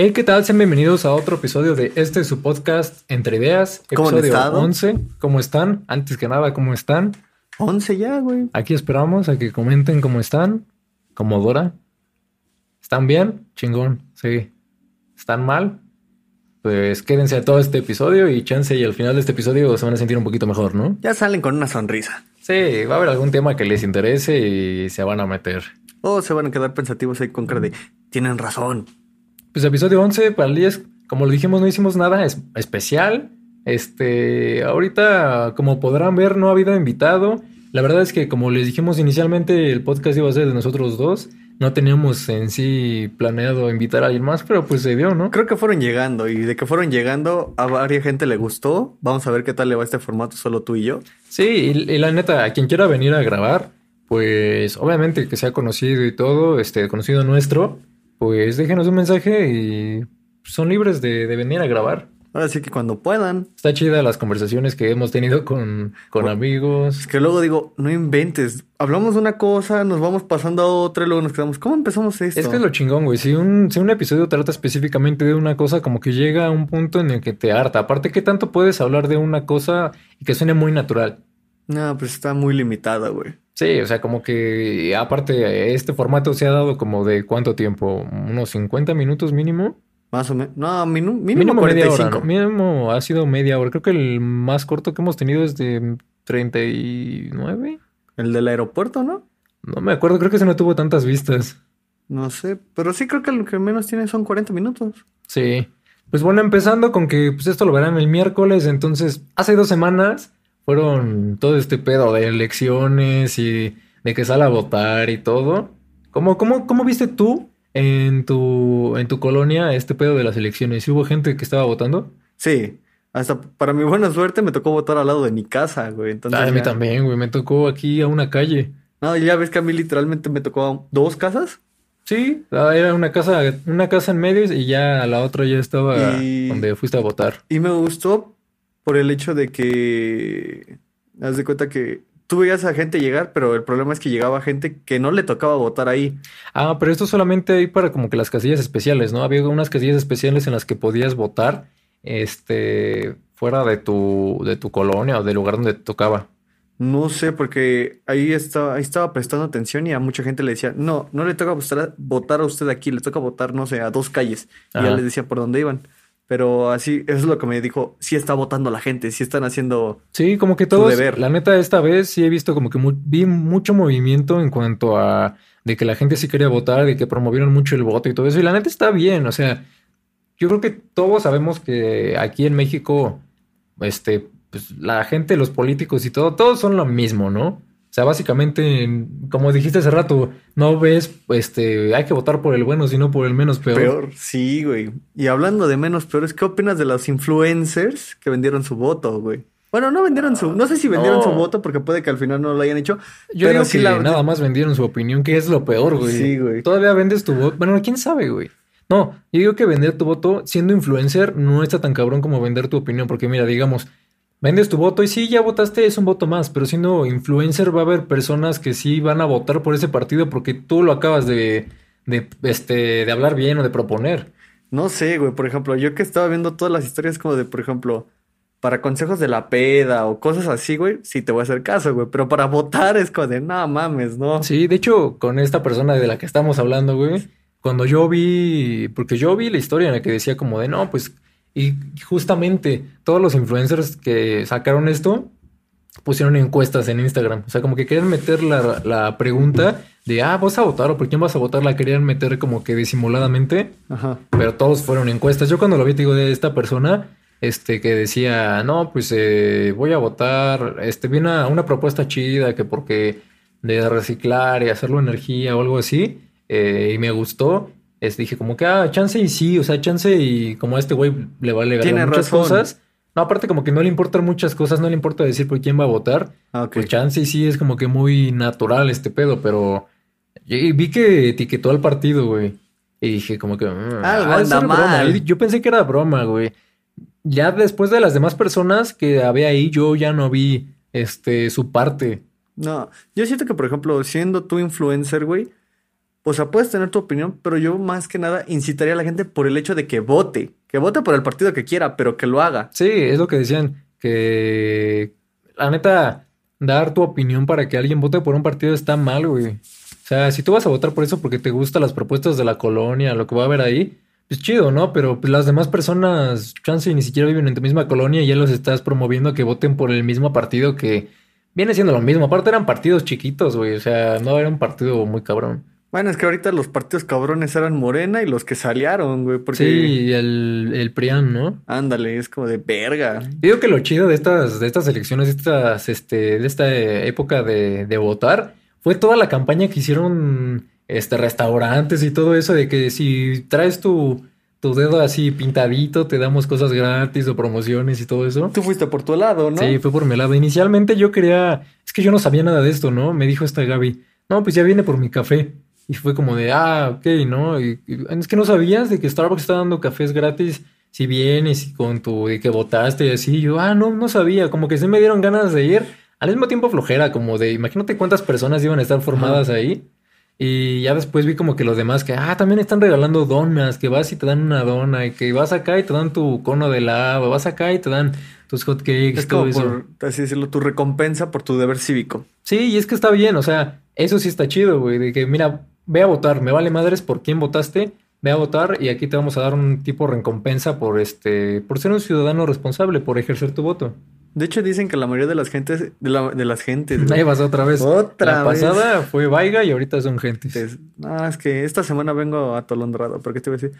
Hey, ¿qué tal? Sean bienvenidos a otro episodio de este su podcast Entre Ideas, ¿Cómo episodio estado? 11. ¿Cómo están? Antes que nada, ¿cómo están? 11 ya, güey. Aquí esperamos a que comenten cómo están. Como Dora. ¿Están bien? Chingón, sí. ¿Están mal? Pues quédense a todo este episodio y chance y al final de este episodio se van a sentir un poquito mejor, ¿no? Ya salen con una sonrisa. Sí, va a haber algún tema que les interese y se van a meter. O se van a quedar pensativos ahí con cara de, tienen razón. Pues episodio 11 para el 10, como lo dijimos, no hicimos nada es- especial. Este, ahorita, como podrán ver, no ha habido invitado. La verdad es que, como les dijimos inicialmente, el podcast iba a ser de nosotros dos. No teníamos en sí planeado invitar a alguien más, pero pues se dio, ¿no? Creo que fueron llegando y de que fueron llegando a varias gente le gustó. Vamos a ver qué tal le va este formato solo tú y yo. Sí, y, y la neta, a quien quiera venir a grabar, pues obviamente que sea conocido y todo, este, conocido nuestro, pues déjenos un mensaje y son libres de, de venir a grabar. Ahora sí que cuando puedan. Está chida las conversaciones que hemos tenido con, con Bueno, amigos. Es que luego digo, no inventes. Hablamos de una cosa, nos vamos pasando a otra y luego nos quedamos. ¿Cómo empezamos esto? Es que es lo chingón, güey. Si un, si un episodio trata específicamente de una cosa, como que llega a un punto en el que te harta. Aparte, ¿qué tanto puedes hablar de una cosa y que suene muy natural? No, pues está muy limitada, güey. Sí, o sea, como que aparte, este formato se ha dado como de cuánto tiempo, unos 50 minutos mínimo. Más o menos. No, minu- mínimo, Mínimo media hora, 45. ¿no? Mínimo ha sido media hora. Creo que el más corto que hemos tenido es de 39. El del aeropuerto, ¿no? No me acuerdo, creo que ese no tuvo tantas vistas. No sé, pero sí creo que lo que menos tiene son 40 minutos. Sí. Pues bueno, empezando con que pues esto lo verán el miércoles, entonces hace dos semanas fueron todo este pedo de elecciones y de que sale a votar y todo. ¿Cómo, cómo, cómo viste tú en tu, en tu colonia este pedo de las elecciones? ¿Sí ¿Hubo gente que estaba votando? Sí, hasta para mi buena suerte me tocó votar al lado de mi casa, güey. Entonces Ah, a mí ya- también, güey, me tocó aquí a una calle. No, ya ves que a mí literalmente me tocó dos casas. Sí, era una casa, una casa en medio y ya la otra ya estaba Y- donde fuiste a votar. Y me gustó por el hecho de que, haz de cuenta que tú veías a gente llegar, pero el problema es que llegaba gente que no le tocaba votar ahí. Ah, pero esto solamente hay para como que las casillas especiales, ¿no? Había unas casillas especiales en las que podías votar, este, fuera de tu, de tu colonia o del lugar donde te tocaba. No sé, porque ahí estaba, ahí estaba prestando atención y a mucha gente le decía, no, no le toca votar, votar a usted aquí, le toca votar, no sé, a dos calles. Y ya les decía por dónde iban. Pero así, eso es lo que me dijo, sí está votando la gente, sí están haciendo... Sí, como que todos, deber. la neta, esta vez sí he visto como que mu- vi mucho movimiento en cuanto a de que la gente sí quería votar, de que promovieron mucho el voto y todo eso. Y la neta está bien, o sea, yo creo que todos sabemos que aquí en México, este, pues la gente, los políticos y todo, todos son lo mismo, ¿no? O sea, básicamente, en- como dijiste hace rato, no ves, este, hay que votar por el bueno, sino por el menos peor. Peor, sí, güey. Y hablando de menos peores, ¿qué opinas de los influencers que vendieron su voto, güey? Bueno, no vendieron su, no sé si vendieron No. su voto porque puede que al final no lo hayan hecho. Yo pero digo sí que la- nada más vendieron su opinión, que es lo peor, güey. Sí, güey. Todavía vendes tu voto. Bueno, quién sabe, güey. No, yo digo que vender tu voto siendo influencer no está tan cabrón como vender tu opinión, porque mira, digamos, vendes tu voto y sí, ya votaste, es un voto más, pero siendo influencer va a haber personas que sí van a votar por ese partido porque tú lo acabas de, de, este, de hablar bien o de proponer. No sé, güey. Por ejemplo, yo que estaba viendo todas las historias como de, por ejemplo, para consejos de la peda o cosas así, güey, sí te voy a hacer caso, güey. Pero para votar es como de, no mames, ¿no? Sí, de hecho, con esta persona de la que estamos hablando, güey, cuando yo vi, porque yo vi la historia en la que decía como de, no, pues, y justamente todos los influencers que sacaron esto pusieron encuestas en Instagram, o sea, como que querían meter la, la pregunta de, ah, ¿vas a votar o por quién vas a votar? La querían meter como que disimuladamente, Ajá. pero todos fueron encuestas. Yo cuando lo vi, te digo, de esta persona, este, que decía, no, pues eh, voy a votar, este, vi una, una propuesta chida que porque de reciclar y hacerlo energía o algo así, eh, y me gustó. Es, dije como que, ah, chance y sí, o sea, chance y como a este güey le vale ganar muchas razón. cosas. No, aparte como que no le importan muchas cosas, no le importa decir por quién va a votar. Ah, ok. Pues chance y sí es como que muy natural este pedo, pero y vi que etiquetó al partido, güey. Y dije como que... mm, Algo de anda broma. mal. Y Yo pensé que era broma, güey. Ya después de las demás personas que había ahí, yo ya no vi este su parte. No, yo siento que, por ejemplo, siendo tú influencer, güey, o sea, puedes tener tu opinión, pero yo más que nada incitaría a la gente por el hecho de que vote, que vote por el partido que quiera, pero que lo haga. Sí, es lo que decían, que la neta, dar tu opinión para que alguien vote por un partido está mal, güey. O sea, si tú vas a votar por eso porque te gustan las propuestas de la colonia, lo que va a haber ahí, pues chido, ¿no? Pero pues, las demás personas, chance, ni siquiera viven en tu misma colonia y ya los estás promoviendo a que voten por el mismo partido que viene siendo lo mismo. Aparte eran partidos chiquitos, güey. O sea, no era un partido muy cabrón. Bueno, es que ahorita los partidos cabrones eran Morena y los que salieron, güey. Porque... Sí, el, el PRIAN, ¿no? Ándale, es como de verga. Digo que lo chido de estas, de estas elecciones, de estas, este, de esta época de, de votar, fue toda la campaña que hicieron este, restaurantes y todo eso, de que si traes tu, tu dedo así pintadito, te damos cosas gratis o promociones y todo eso. Tú fuiste por tu lado, ¿no? Sí, fue por mi lado. Inicialmente yo quería, es que yo no sabía nada de esto, ¿no? Me dijo esta Gaby, no, pues ya viene por mi café. Y fue como de, ah, ok, ¿no? Y, es que no sabías de que Starbucks está dando cafés gratis si vienes y con tu, de que votaste y así. Yo, ah, no, no sabía. Como que sí me dieron ganas de ir. Al mismo tiempo flojera, como de, imagínate cuántas personas iban a estar formadas ahí. Y ya después vi como que los demás que, ah, también están regalando donas, que vas y te dan una dona, y que vas acá y te dan tu cono de helado, vas acá y te dan tus hotcakes, es como por, así decirlo, tu recompensa por tu deber cívico. Sí, y es que está bien, o sea, eso sí está chido, güey, de que, mira, ve a votar, me vale madres por quién votaste, ve a votar y aquí te vamos a dar un tipo de recompensa por este, por ser un ciudadano responsable, por ejercer tu voto. De hecho, dicen que la mayoría de las gentes, de, la, de las gentes. Ahí vas otra vez. Otra la pasada fue Vaiga y ahorita son gentes. No, es que esta semana vengo atolondrado, ¿por qué te voy a decir?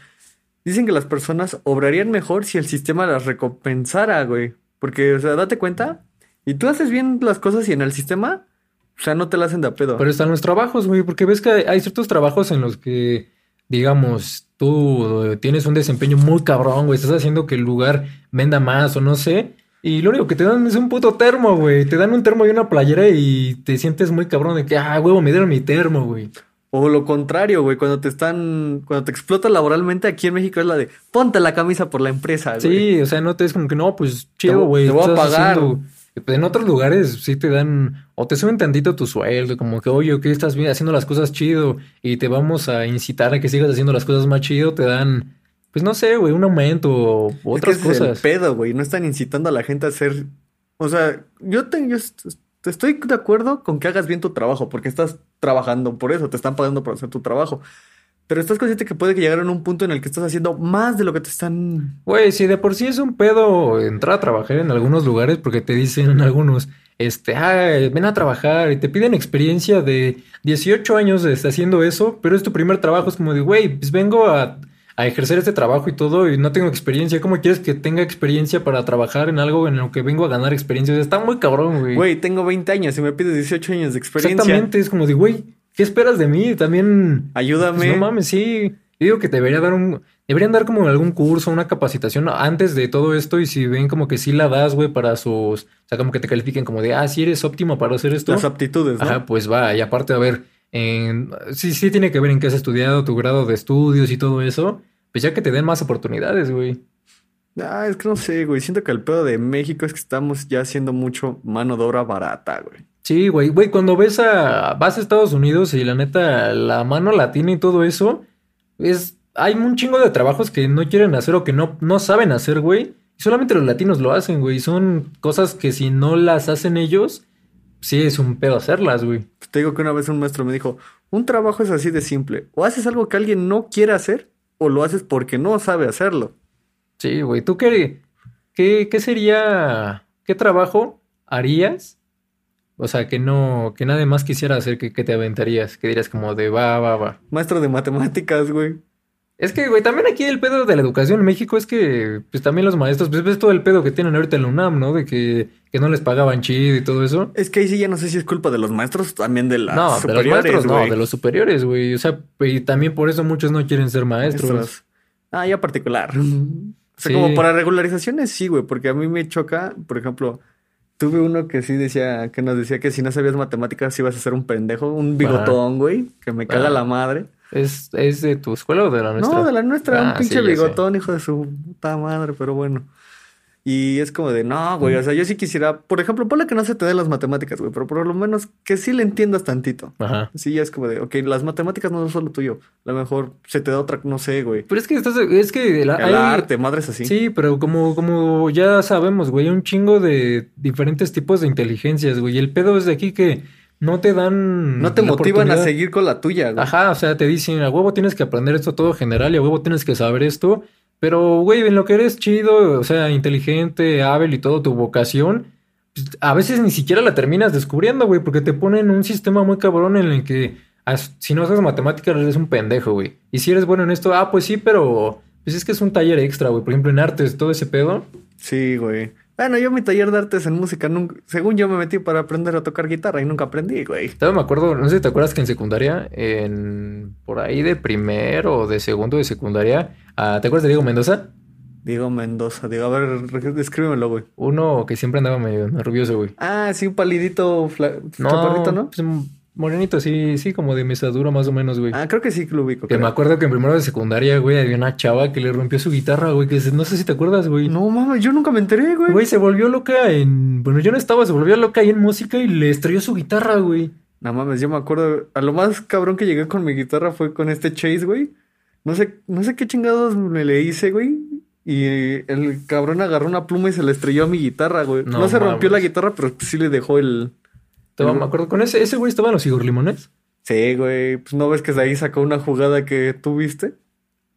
Dicen que las personas obrarían mejor si el sistema las recompensara, güey. Porque, o sea, date cuenta. Y tú haces bien las cosas y en el sistema o sea, no te la hacen de a pedo. Pero están los trabajos, güey, porque ves que hay ciertos trabajos en los que, digamos, tú tienes un desempeño muy cabrón, güey, estás haciendo que el lugar venda más o no sé. Y lo único que te dan es un puto termo, güey. Te dan un termo y una playera y te sientes muy cabrón de que, ah, huevo, me dieron mi termo, güey. O lo contrario, güey, cuando te están, cuando te explotan laboralmente aquí en México es la de, ponte la camisa por la empresa, güey. Sí, o sea, no te es como que, no, pues chido, güey. Te, voy a pagar. En otros lugares sí te dan, o te suben tantito tu sueldo, como que, oye, que estás haciendo las cosas chido y te vamos a incitar a que sigas haciendo las cosas más chido, te dan, pues no sé, güey, un aumento o otras es que cosas. Es el pedo, güey, no están incitando a la gente a hacer, o sea, yo, te, yo estoy de acuerdo con que hagas bien tu trabajo, porque estás trabajando por eso, te están pagando por hacer tu trabajo. Pero estás consciente que puede que llegar a un punto en el que estás haciendo más de lo que te están. Güey, si de por sí es un pedo entrar a trabajar en algunos lugares, porque te dicen en algunos, este, ah, ven a trabajar y te piden experiencia de 18 años haciendo eso, pero es tu primer trabajo. Es como de, güey, pues vengo a, a, ejercer este trabajo y todo y no tengo experiencia. ¿Cómo quieres que tenga experiencia para trabajar en algo en lo que vengo a ganar experiencia? O sea, está muy cabrón, güey. Güey, tengo 20 años y me pides 18 años de experiencia. Exactamente, es como de, güey ¿Qué esperas de mí? También. Ayúdame. Pues, no mames, sí. Yo digo que debería dar un. Deberían dar como algún curso, una capacitación antes de todo esto. Y si ven como que sí la das, güey, para sus. O sea, como que te califiquen como de, ah, sí eres óptimo para hacer esto. Las aptitudes, ¿no? Ajá, pues va. Y aparte, a ver, en, sí, sí tiene que ver en qué has estudiado, tu grado de estudios y todo eso. Pues ya que te den más oportunidades, güey. Ah, es que no sé, güey. Siento que el pedo de México es que estamos ya haciendo mucho mano de obra barata, güey. Sí, güey, güey, cuando ves a, vas a Estados Unidos y la neta, la mano latina y todo eso, es, hay un chingo de trabajos que no quieren hacer o que no, no saben hacer, güey. Y solamente los latinos lo hacen, güey. Son cosas que si no las hacen ellos, sí es un pedo hacerlas, güey. Te digo que una vez un maestro me dijo, un trabajo es así de simple. O haces algo que alguien no quiere hacer, o lo haces porque no sabe hacerlo. Sí, güey. ¿Tú qué, qué, qué sería, qué trabajo harías o sea, que no, que nadie más quisiera hacer que, que te aventarías, que dirías como de va, va, va. Maestro de matemáticas, güey. Es que, güey, también aquí el pedo de la educación en México es que, pues también los maestros, pues ves todo el pedo que tienen ahorita en la UNAM, ¿no? De que, que no les pagaban chido y todo eso. Es que ahí sí ya no sé si es culpa de los maestros, también de las no, de los maestros, no, de los superiores, güey. O sea, y también por eso muchos no quieren ser maestros. Ah, ya particular. O sea, como para regularizaciones, sí, güey, porque a mí me choca, por ejemplo, Tuve uno que sí decía, que nos decía que si no sabías matemáticas ibas a ser un pendejo, un bigotón, güey, que me caga la madre. ¿Es, ¿Es de tu escuela o de la nuestra? No, de la nuestra, un ah, pinche bigotón, hijo de su puta madre, pero bueno. Y es como de, no, güey, o sea, yo sí quisiera, por ejemplo, ponle que no se te den las matemáticas, güey, pero por lo menos que sí le entiendas tantito. Ajá. Sí, ya es como de, ok, las matemáticas no son solo tuyo. A lo mejor se te da otra, no sé, güey. Pero es que estás, es que la- El hay- arte, madres así. Sí, pero como, como ya sabemos, güey, hay un chingo de diferentes tipos de inteligencias, güey. Y el pedo es de aquí que no te dan No te motivan a seguir con la tuya, güey. Ajá, o sea, te dicen, a huevo tienes que aprender esto todo general y a huevo tienes que saber esto. Pero, güey, en lo que eres chido, o sea, inteligente, hábil y todo, tu vocación, pues, a veces ni siquiera la terminas descubriendo, güey, porque te ponen un sistema muy cabrón en el que si no sabes matemáticas eres un pendejo, güey. Y si eres bueno en esto, ah, pues sí, pero pues es que es un taller extra, güey. Por ejemplo, en artes, todo ese pedo. Sí, güey. Bueno, yo mi taller de artes en música, nunca, según yo me metí para aprender a tocar guitarra y nunca aprendí, güey. Todavía me acuerdo, no sé si te acuerdas que en secundaria, en por ahí de primero o de segundo de secundaria, ah, ¿te acuerdas de Diego Mendoza? Diego Mendoza, digo, a ver, descríbemelo, güey. Uno que siempre andaba medio nervioso, güey. Ah, sí, un palidito, fla- chaparrito, ¿no? pues, morenito, sí, sí, como de mesadura más o menos, güey. Ah, creo que sí lo ubico. que creo. me acuerdo que en primero de secundaria, güey, había una chava que le rompió su guitarra, güey, que no sé si te acuerdas, güey. No mames, yo nunca me enteré, güey. Güey, se volvió loca en... Bueno, yo no estaba, se volvió loca ahí en música y le estrelló su guitarra, güey. No mames, yo me acuerdo. A lo más cabrón que llegué con mi guitarra fue con este Chase, güey. No sé, no sé qué chingados me le hice, güey. Y el cabrón agarró una pluma y se le estrelló a mi guitarra, güey. No, No se rompió mames. la guitarra, pero sí le dejó el. Estaba- el- me acuerdo, con ese, ese güey estaba en los Igor Limones. Sí, güey. Pues no ves que de ahí sacó una jugada que tú viste.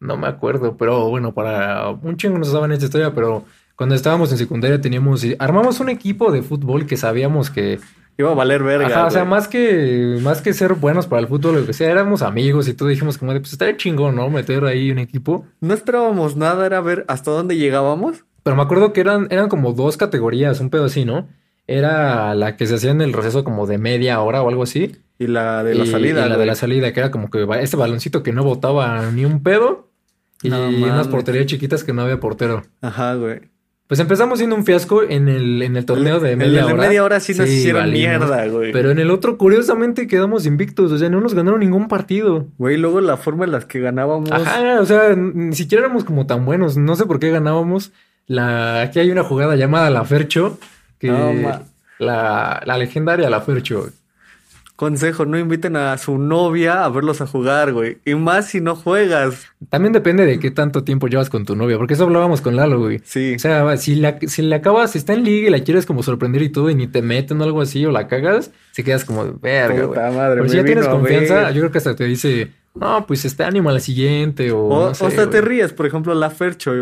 No me acuerdo, pero bueno, para un chingo nos saben esta historia, pero cuando estábamos en secundaria teníamos, armamos un equipo de fútbol que sabíamos que, Iba a valer verga. ajá, o sea, más que, más que ser buenos para el fútbol, lo que sea, éramos amigos y todo dijimos como de, pues estaría chingón, ¿no? Meter ahí un equipo. No esperábamos nada, era ver hasta dónde llegábamos. Pero me acuerdo que eran, eran como dos categorías, un pedo así, ¿no? Era la que se hacía en el receso como de media hora o algo así. Y la de la y- salida. y la de la salida, que era como que este baloncito que no botaba ni un pedo. Y No unas porterías chiquitas que no había portero. Ajá, güey. Pues empezamos siendo un fiasco en el, en el torneo de El- media el de hora. media hora sí nos hicieron valimos. mierda, güey. Pero en el otro, curiosamente, quedamos invictos. O sea, no nos ganaron ningún partido. Güey, luego la forma en la que ganábamos. Ajá, o sea, ni siquiera éramos como tan buenos. No sé por qué ganábamos. La... Aquí hay una jugada llamada la Fercho. Que... No, la, la legendaria la Fercho. Consejo, no inviten a su novia a verlos a jugar, güey. Y más si no juegas. También depende de qué tanto tiempo llevas con tu novia. Porque eso hablábamos con Lalo, güey. Sí. O sea, si, la, si le acabas, si está en liga y la quieres como sorprender y todo y ni te meten o algo así o la cagas, se quedas como de verga, güey. Madre, Pero si ya tienes confianza, yo creo que hasta te dice, no, pues este ánimo a la siguiente o, O, no sé, o hasta te güey". ríes, por ejemplo, la Fercho.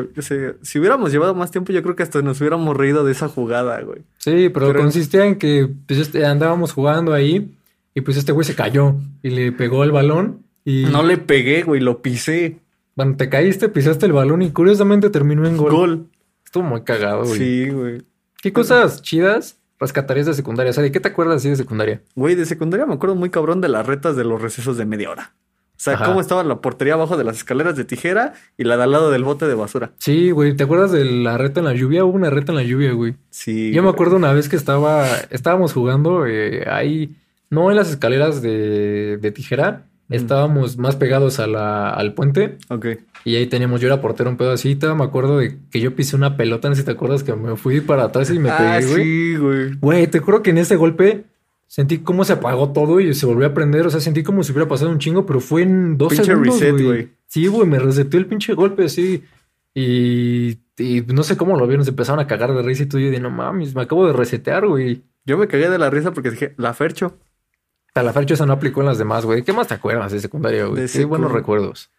si hubiéramos llevado más tiempo, yo creo que hasta nos hubiéramos reído de esa jugada, güey. Sí, pero, Pero- consistía en que pues, este, andábamos jugando ahí y pues este güey se cayó y le pegó el balón y No le pegué, güey, lo pisé. bueno, te caíste, pisaste el balón y curiosamente terminó en gol. Gol. Estuvo muy cagado, güey. Sí, güey. ¿Qué cosas chidas rescatarías de secundaria? O sea, ¿de qué te acuerdas así de secundaria? Güey, de secundaria me acuerdo muy cabrón de las retas de los recesos de media hora. O sea, Ajá. cómo estaba la portería abajo de las escaleras de tijera y la de al lado del bote de basura. Sí, güey, ¿te acuerdas de la reta en la lluvia? Hubo una reta en la lluvia, güey. Sí. Yo me acuerdo una vez que estaba, estábamos jugando eh, ahí, no en las escaleras de, de tijera, estábamos más pegados a la, al puente Ok. y ahí teníamos, yo era portero un pedacito, me acuerdo de que yo pisé una pelota, no sé si te acuerdas que me fui para atrás y me ah, pegué, güey. sí, güey. Güey, te juro que en ese golpe sentí cómo se apagó todo y se volvió a prender, o sea, sentí como si hubiera pasado un chingo, pero fue en dos Pinche segundos, reset, güey. güey. Sí, güey, me reseteó el pinche golpe así. Y, y no sé cómo lo vieron, se empezaron a cagar de risa y tú y yo de no mames, me acabo de resetear, güey. Yo me cagué de la risa porque dije, la Fercho. La fecha eso no aplicó en las demás, güey. ¿Qué más te acuerdas de secundaria, güey? De Qué buenos recuerdos.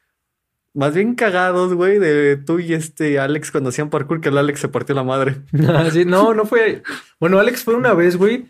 Más bien cagados, güey, de tú y este Alex cuando hacían parkour, que el Alex se partió la madre. Ah, sí, no, no fue. Bueno, Alex fue una vez, güey.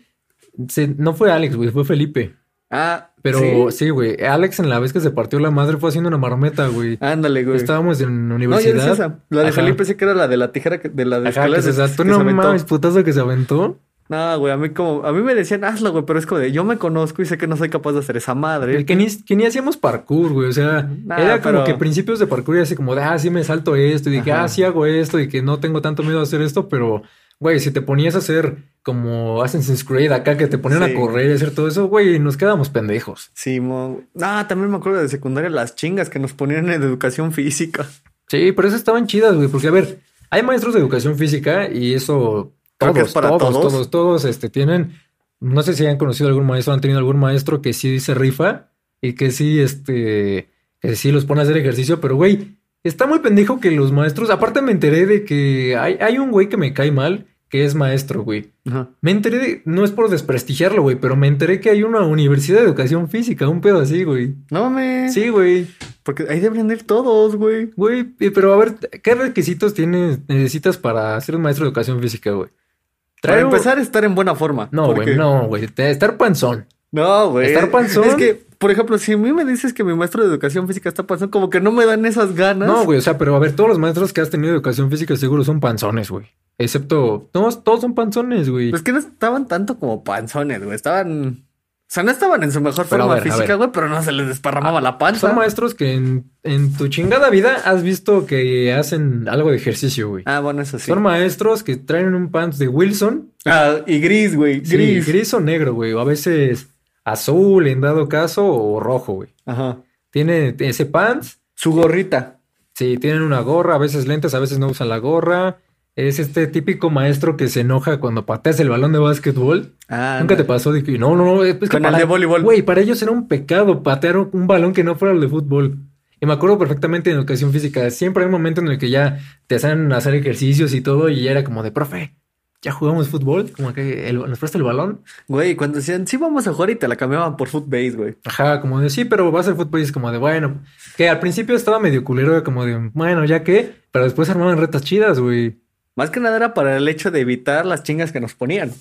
Se- No fue Alex, güey, fue Felipe. Ah, Pero ¿sí? sí, güey. Alex en la vez que se partió la madre fue haciendo una marmeta, güey. Ándale, güey. Estábamos en No, yo universidad. decía esa. La de Ajá. Felipe sí que era la de la tijera, que- de la de Ajá, que se que No se mames, putazo que se aventó. No, güey, a mí como, a mí me decían, hazlo, güey, pero es como de, yo me conozco y sé que no soy capaz de hacer esa madre. Que ni, que ni hacíamos parkour, güey. O sea, Nah, era como pero- que principios de parkour y así como de, ah, sí me salto esto. Y de que, ah, sí hago esto. Y que no tengo tanto miedo a hacer esto. Pero, güey, si te ponías a hacer como Assassin's Creed acá, que te ponían Sí. a correr y hacer todo eso, güey, nos quedamos pendejos. Sí, mo... Ah, también me acuerdo de secundaria las chingas que nos ponían en educación física. Sí, pero eso estaban chidas, güey. Porque, a ver, hay maestros de educación física y eso todos, es para todos, todos. todos, todos, este, tienen, no sé si han conocido algún maestro, han tenido algún maestro que sí se rifa y que sí, este, que sí los pone a hacer ejercicio, pero güey, está muy pendejo que los maestros, aparte me enteré de que hay, hay un güey que me cae mal, que es maestro, güey. Ajá. Me enteré, de- no es por desprestigiarlo, güey, pero me enteré que hay una universidad de educación física, un pedo así, güey. No mames. Sí, güey. Porque ahí deberían ir todos, güey. Güey, eh, pero a ver, ¿qué requisitos tienes, necesitas para ser un maestro de educación física, güey? Para empezar, estar en buena forma. No, güey, no, güey. Estar panzón. No, güey. ¿Estar panzón? Es que, por ejemplo, si a mí me dices que mi maestro de educación física está panzón, como que no me dan esas ganas. No, güey, o sea, pero a ver, todos los maestros que has tenido de educación física seguro son panzones, güey. Excepto, todos, todos son panzones, güey. Pues que no estaban tanto como panzones, güey. Estaban. O sea, no estaban en su mejor Pero forma ver, física, güey, pero no se les desparramaba la panza. Son maestros que en, en tu chingada vida has visto que hacen algo de ejercicio, güey. Ah, bueno, eso sí. Son maestros que traen un pants de Wilson, Ah, y gris, güey. sí, Gris. gris o negro, güey. O a veces azul en dado caso o rojo, güey. Ajá. Tiene ese pants, Su gorrita. sí, tienen una gorra, a veces lentes, a veces no usan la gorra. Es este típico maestro que se enoja cuando pateas el balón de básquetbol. Ah, Nunca te pasó de que no, no, no, es que Con el de voleibol. Güey, para ellos era un pecado patear un balón que no fuera el de fútbol. Y me acuerdo perfectamente en educación física, siempre hay un momento en el que ya te hacen hacer ejercicios y todo, y ya era como de, profe, ya jugamos fútbol, como que el- nos presta el balón. Güey, cuando decían, sí, vamos a jugar y te la cambiaban por footbase, güey. Ajá, como de, sí, pero va a ser es como de, bueno, que al principio estaba medio culero, como de, bueno, ya que, pero después armaban retas chidas, güey. Más que nada era para el hecho de evitar las chingas que nos ponían.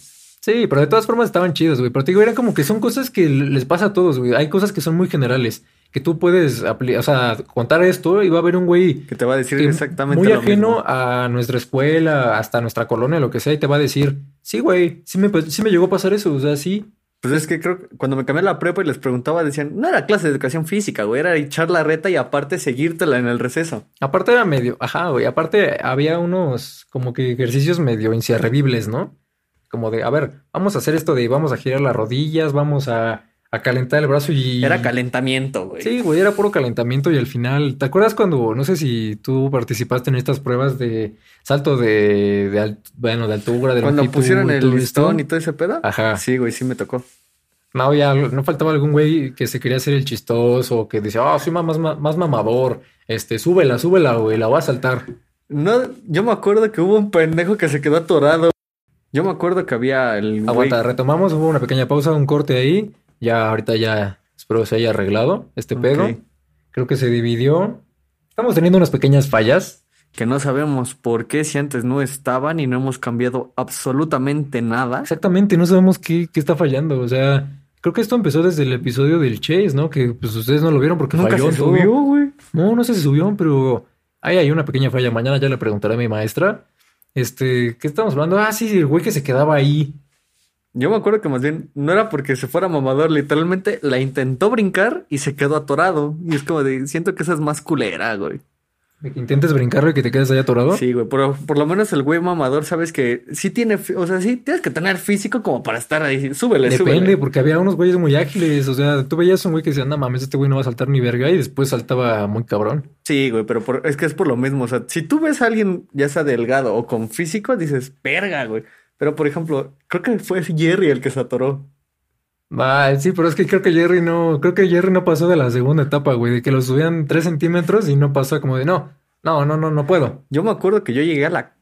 Sí, pero de todas formas estaban chidos, güey. Pero te digo, era como que son cosas que les pasa a todos, güey. Hay cosas que son muy generales, que tú puedes, o sea, contar esto y va a haber un güey Que te va a decir exactamente muy lo ajeno mismo. a nuestra escuela, hasta nuestra colonia, lo que sea, y te va a decir, sí, güey, sí me, sí me llegó a pasar eso, o sea, sí. Pues es que creo que cuando me cambié la prepa y les preguntaba, decían, no era clase de educación física, güey, era echar la reta y aparte seguírtela en el receso. Aparte era medio, ajá, güey, aparte había unos como que ejercicios medio inservibles, ¿no? Como de, a ver, vamos a hacer esto de, vamos a girar las rodillas, vamos a, a calentar el brazo y... Era calentamiento, güey. Sí, güey, era puro calentamiento y al final, ¿te acuerdas cuando, no sé si tú participaste en estas pruebas de salto de, de bueno, de altura, de Cuando longitud pusieron el listón y todo ese pedo. Ajá. Sí, güey, sí me tocó. No, ya, no faltaba algún güey que se quería hacer el chistoso que decía, ah, soy más, más, más mamador, este, súbela, súbela, güey, la voy a saltar. No, yo me acuerdo que hubo un pendejo que se quedó atorado. Yo me acuerdo que había el güey. Aguanta, retomamos, hubo una pequeña pausa, un corte ahí, ya ahorita ya espero se haya arreglado este pedo. Ok. Creo que se dividió. Estamos teniendo unas pequeñas fallas. Que no sabemos por qué si antes no estaban y no hemos cambiado absolutamente nada. Exactamente, no sabemos qué, qué está fallando. O sea, creo que esto empezó desde el episodio del Chase, ¿no? Que pues ustedes no lo vieron porque Nunca falló se subió, güey. No, no sé si subió, pero ahí hay una pequeña falla. Mañana ya le preguntaré a mi maestra. Este, ¿qué estamos hablando? Ah, sí, el güey que se quedaba ahí. Yo me acuerdo que más bien no era porque se fuera mamador, literalmente la intentó brincar y se quedó atorado. Y es como de, siento que esa es más culera, güey. De que intentes brincarlo y que te quedes ahí atorado. Sí, güey, pero por lo menos el güey mamador, sabes que sí tiene, o sea, sí tienes que tener físico como para estar ahí. Súbele, Depende, súbele. porque había unos güeyes muy ágiles. O sea, tú veías un güey que decía, no mames, este güey no va a saltar ni verga. Y después saltaba muy cabrón. Sí, güey, pero por- es que es por lo mismo. O sea, si tú ves a alguien, ya sea delgado o con físico, dices, verga, güey. Pero por ejemplo, creo que fue Jerry el que se atoró. Ah, sí, pero es que creo que Jerry no, creo que Jerry no pasó de la segunda etapa, güey, de que lo subían tres centímetros y no pasó como de no, no, no, no, no puedo. Yo me acuerdo que yo llegué a la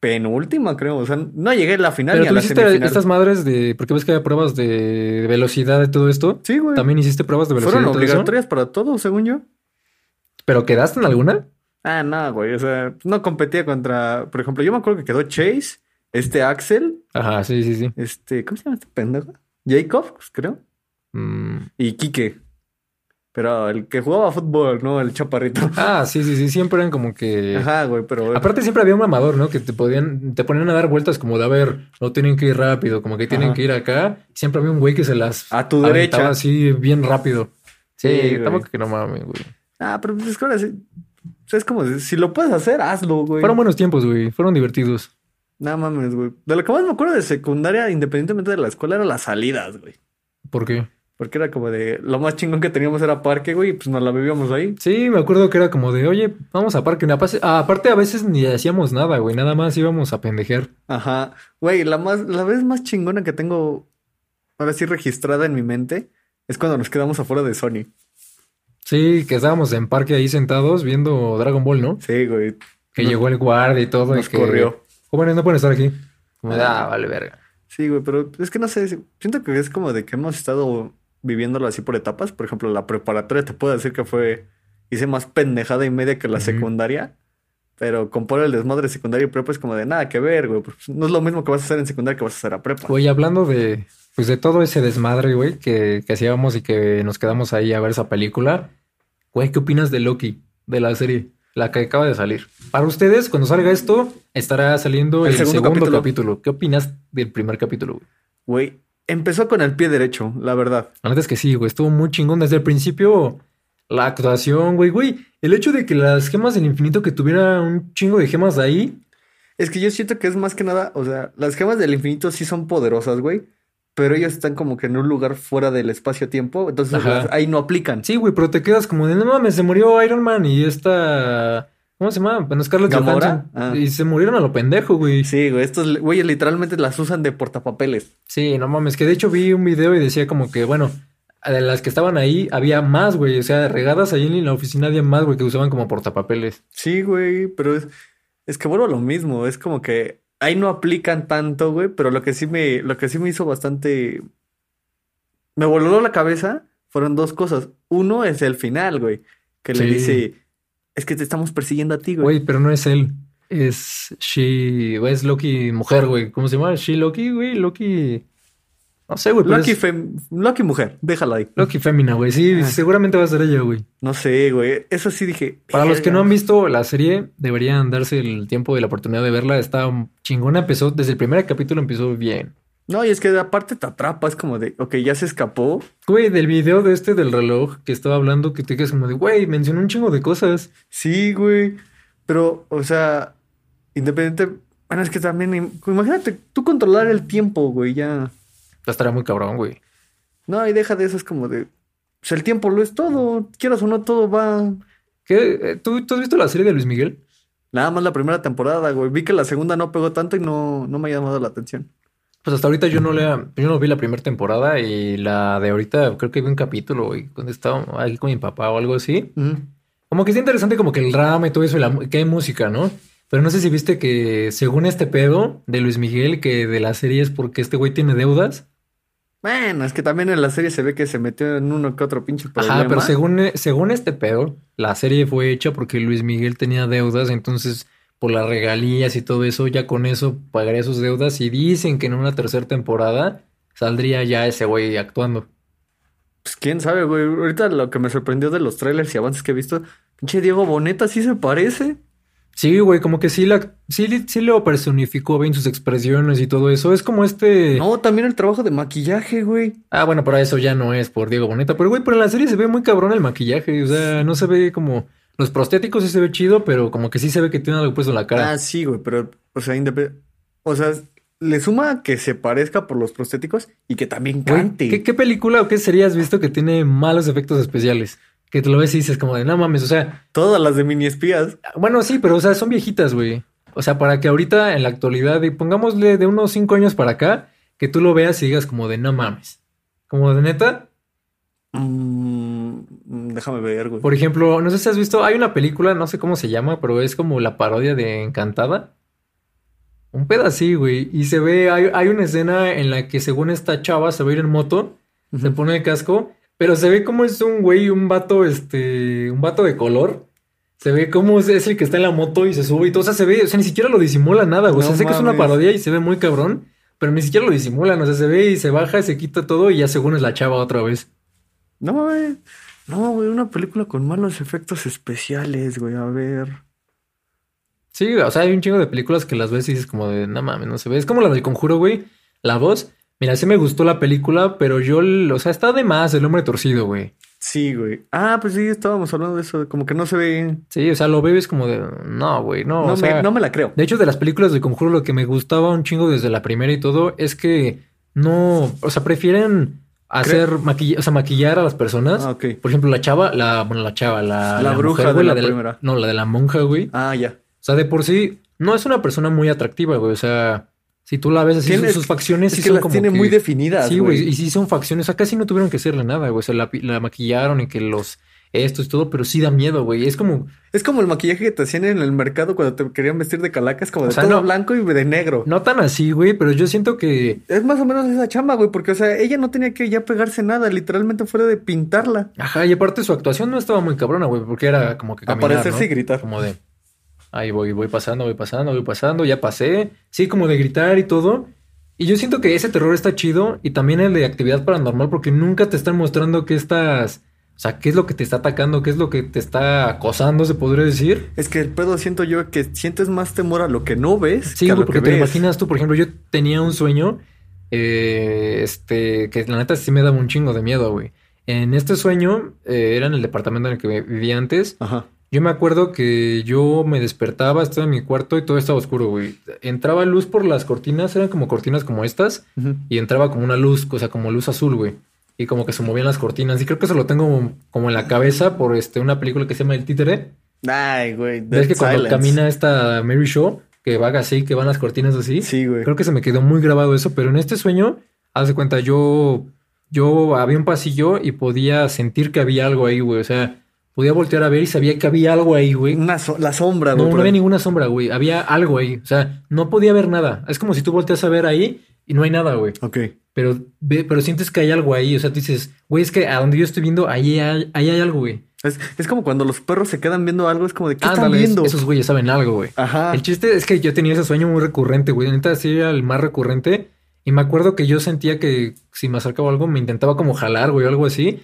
penúltima, creo. O sea, no llegué a la final Pero ni a tú la hiciste semifinal. estas madres de, porque ves que hay pruebas de velocidad y todo esto. Sí, güey. También hiciste pruebas de velocidad Fueron todo obligatorias para todo, según yo. ¿Pero quedaste en alguna? Ah, no, güey. O sea, no competía contra. Por ejemplo, yo me acuerdo que quedó Chase, este Axel, Ajá, sí, sí, sí. este. ¿Cómo se llama este pendejo? Jacob, creo. Mm. Y Quique. Pero el que jugaba fútbol, ¿no? El chaparrito. Ah, sí, sí, sí, siempre eran como que... Ajá, güey, pero. Aparte siempre había un mamador, ¿no? Que te podían, te ponían a dar vueltas como de, a ver, no tienen que ir rápido, como que tienen Ajá. que ir acá. Siempre había un güey que se las A tu derecha. así bien rápido. Sí, Sí, tampoco que no mames, güey. Ah, pero pues es que ahora sí. o sea, es como, si lo puedes hacer, hazlo, güey. Fueron buenos tiempos, güey. Fueron divertidos. No mames, güey. De lo que más me acuerdo de secundaria, independientemente de la escuela, eran las salidas, güey. ¿Por qué? Porque era como de, lo más chingón que teníamos era parque, güey, y pues nos la vivíamos ahí. Sí, me acuerdo que era como de, oye, vamos a parque. Aparte, a veces ni hacíamos nada, güey, nada más íbamos a pendejer. Ajá. Güey, la, más, la vez más chingona que tengo ahora sí registrada en mi mente es cuando nos quedamos afuera de Sony. Sí, que estábamos en parque ahí sentados viendo Dragon Ball, ¿no? Sí, güey. Que llegó el guardia y todo. Nos y que, corrió. Jóvenes no pueden estar aquí. Como Ah. ah, vale, verga. Sí, güey, pero es que no sé, siento que es como de que hemos estado viviéndolo así por etapas. Por ejemplo, la preparatoria te puedo decir que fue, hice más pendejada y media que la secundaria. Pero compara el desmadre de secundaria y prepa es como de nada que ver, güey. pues, no es lo mismo que vas a hacer en secundaria que vas a hacer a prepa. Güey, hablando de, pues de todo ese desmadre, güey, que, que hacíamos y que nos quedamos ahí a ver esa película. Güey, ¿qué opinas de Loki? De la serie, la que acaba de salir. Para ustedes, cuando salga esto, estará saliendo El el, segundo segundo, capítulo. capítulo. ¿Qué opinas del primer capítulo, güey? Güey, empezó con el pie derecho, la verdad. La neta es que sí, güey, estuvo muy chingón desde el principio. La actuación, güey, güey. El hecho de que las gemas del infinito que tuviera un chingo de gemas ahí. Es que yo siento que es más que nada, o sea, las gemas del infinito sí son poderosas, güey. Pero ellas están como que en un lugar fuera del espacio-tiempo. Entonces ahí no aplican. Sí, güey, pero te quedas como de no mames, se murió Iron Man y esta. ¿Cómo se llama? Bueno, Scarlett. Johansson. Ah. Y se murieron a lo pendejo, güey. Sí, güey, estos güeyes literalmente las usan de portapapeles. Sí, no mames, que de hecho vi un video y decía como que, bueno, de las que estaban ahí había más, güey. O sea, regadas ahí en la oficina había más, güey, que usaban como portapapeles. Sí, güey, pero es, es que vuelvo a lo mismo. Es como que ahí no aplican tanto, güey, pero lo que sí me, lo que sí me hizo bastante. Me voló la cabeza fueron dos cosas. Uno es el final, güey, que le dice, es que te estamos persiguiendo a ti, güey. Güey, pero no es él. Es She. güey, Es Loki mujer, güey. ¿Cómo se llama? She Loki, güey. Loki. No sé, güey, pero Loki, es Loki mujer, déjala ahí. Loki fémina, güey. Sí, Ah. seguramente va a ser ella, güey. No sé, güey. Eso sí dije. Para los que no han visto la serie, deberían darse el tiempo y la oportunidad de verla. Está chingona, empezó, desde el primer capítulo empezó bien. No, y es que aparte te atrapa, es como de, ok, ya se escapó. Güey, del video de este del reloj que estaba hablando, que te quedas como de, güey, mencionó un chingo de cosas. Sí, güey. Pero, o sea, independiente. Bueno, es que también, im- imagínate, tú controlar el tiempo, güey, ya. Estaría muy cabrón, güey. No, y deja de eso, es como de. Pues el tiempo lo es todo. Quieras o no, todo va. ¿Qué? Eh, ¿Tú, tú has visto la serie de Luis Miguel? Nada más la primera temporada, güey. Vi que la segunda no pegó tanto y no, no me ha llamado la atención. Pues hasta ahorita yo no le, yo no vi la primera temporada y la de ahorita creo que vi un capítulo, güey, cuando estaba aquí con mi papá o algo así. Como que es interesante como que el drama y todo eso, y la, que hay música, ¿no? Pero no sé si viste que según este pedo de Luis Miguel, que de la serie es porque este güey tiene deudas. Bueno, es que también en la serie se ve que se metió en uno que otro pinche problema. Ajá, pero según, eh, según este pedo, la serie fue hecha porque Luis Miguel tenía deudas, entonces por las regalías y todo eso, ya con eso pagaría sus deudas y dicen que en una tercera temporada saldría ya ese güey actuando. Pues quién sabe, güey. Ahorita lo que me sorprendió de los trailers y avances que he visto, pinche Diego Boneta sí se parece. Sí, güey, como que sí, la, sí, sí lo personificó bien sus expresiones y todo eso. Es como este... No, también el trabajo de maquillaje, güey. Ah, bueno, pero eso ya no es por Diego Boneta. Pero, güey, pero en la serie se ve muy cabrón el maquillaje. O sea, no se ve como... Los prostéticos sí se ve chido, pero como que sí se ve que tiene algo puesto en la cara. Ah, sí, güey, pero, o sea, independ- O sea, le suma que se parezca por los prostéticos y que también Güey, cante. ¿qué, qué película o qué serie has visto que tiene malos efectos especiales? Que te lo ves y dices como de, no mames, o sea... Todas las de mini espías. Bueno, sí, pero, o sea, son viejitas, güey. O sea, para que ahorita en la actualidad, y pongámosle de unos cinco años para acá, que tú lo veas y digas como de, no mames. Como de neta... Mm, déjame ver, güey. Por ejemplo, no sé si has visto, hay una película, no sé cómo se llama, pero es como la parodia de Encantada. Un pedacito, güey. Y se ve, hay, hay una escena en la que según esta chava se va a ir en moto, se pone el casco, pero se ve como es un güey, un vato, este, un vato de color. Se ve como es, es el que está en la moto y se sube y todo. O sea, se ve, o sea, ni siquiera lo disimula nada, güey. O sea, No sé que es una mames. parodia y se ve muy cabrón, pero ni siquiera lo disimulan. O sea, se ve y se baja, se quita todo y ya según es la chava otra vez. No, güey. No, güey, una película con malos efectos especiales, güey. A ver. Sí, o sea, hay un chingo de películas que las ves y dices como de, no mames, no se ve. Es como la del Conjuro, güey. La voz. Mira, sí me gustó la película, pero yo, o sea, está de más el hombre torcido, güey. Sí, güey. Ah, pues sí, estábamos hablando de eso. Como que no se ve. Sí, o sea, lo bebes como de, no, güey, no, No, o me, sea, no me la creo. de hecho, de las películas de Conjuro, lo que me gustaba un chingo desde la primera y todo es que no, o sea, prefieren hacer maquillar, o sea, maquillar a las personas. Ah, ok. Por ejemplo, la chava, la, bueno, la chava, la, La bruja de güey, la de primera. no, la de la monja, güey. Ah, ya. O sea, de por sí, no es una persona muy atractiva, güey. O sea, si tú la ves así, sus, sus facciones Es sí que son las como tiene que- muy definidas, Sí, güey. Y sí son facciones. O sea, casi no tuvieron que hacerle nada, güey. O sea, la, maquillaron y que los estos y todo, pero sí da miedo, güey. Es como, Es como el maquillaje que te hacían en el mercado cuando te querían vestir de calacas, como de O sea, todo no- blanco y de negro. no tan así, güey, pero yo siento que. Es más o menos esa chamba, güey, porque, o sea, ella no tenía que ya pegarse nada, literalmente fuera de pintarla. Ajá, y aparte su actuación no estaba muy cabrona, güey, porque era como que caminar, Aparecerse ¿no? y gritar. Como de, ahí voy, voy pasando, voy pasando, voy pasando, ya pasé. Sí, como de gritar y todo. Y yo siento que ese terror está chido y también el de actividad paranormal porque nunca te están mostrando que estás, o sea, qué es lo que te está atacando, qué es lo que te está acosando, se podría decir. Es que el pedo siento yo que sientes más temor a lo que no ves Sí, que a lo que porque te lo ves. imaginas tú, por ejemplo, yo tenía un sueño, eh, este, que la neta sí me daba un chingo de miedo, güey. En este sueño, eh, era en el departamento en el que vivía antes. Ajá. Yo me acuerdo que yo me despertaba, estaba en mi cuarto y todo estaba oscuro, güey. Entraba luz por las cortinas, eran como cortinas como estas, y entraba como una luz, o sea, como luz azul, güey. Y como que se movían las cortinas. Y creo que eso lo tengo como en la cabeza por este, una película que se llama El Títere. Ay, güey. ¿Ves que cuando Silence. camina esta Mary Shaw, que va así, que van las cortinas así? Sí, güey. Creo que se me quedó muy grabado eso, pero en este sueño, haz de cuenta, yo, yo había un pasillo y podía sentir que había algo ahí, güey. O sea, podía voltear a ver y sabía que había algo ahí, güey. Una so- la sombra, No, no por había ninguna sombra, güey. Había algo ahí. O sea, no podía ver nada. Es como si tú volteas a ver ahí y no hay nada, güey. Ok. Pero, pero sientes que hay algo ahí. O sea, tú dices, güey, es que a donde yo estoy viendo, ahí hay, ahí hay algo, güey. Es, es como cuando los perros se quedan viendo algo, es como de, ¿qué están Ándale, es- viendo? esos güeyes saben algo, güey. Ajá. El chiste es que yo tenía ese sueño muy recurrente, güey. Neta, sí era el más recurrente. Y me acuerdo que yo sentía que si me acercaba algo, me intentaba como jalar, güey, o algo así.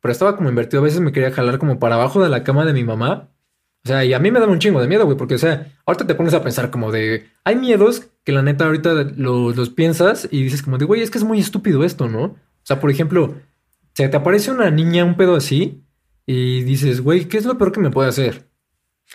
Pero estaba como invertido. A veces me quería jalar como para abajo de la cama de mi mamá. O sea, y a mí me daba un chingo de miedo, güey, porque, o sea, ahorita te pones a pensar como de. Hay miedos que la neta ahorita los, los piensas y dices como de, güey, es que es muy estúpido esto, ¿no? O sea, por ejemplo, se te aparece una niña, un pedo así, y dices, güey, ¿qué es lo peor que me puede hacer?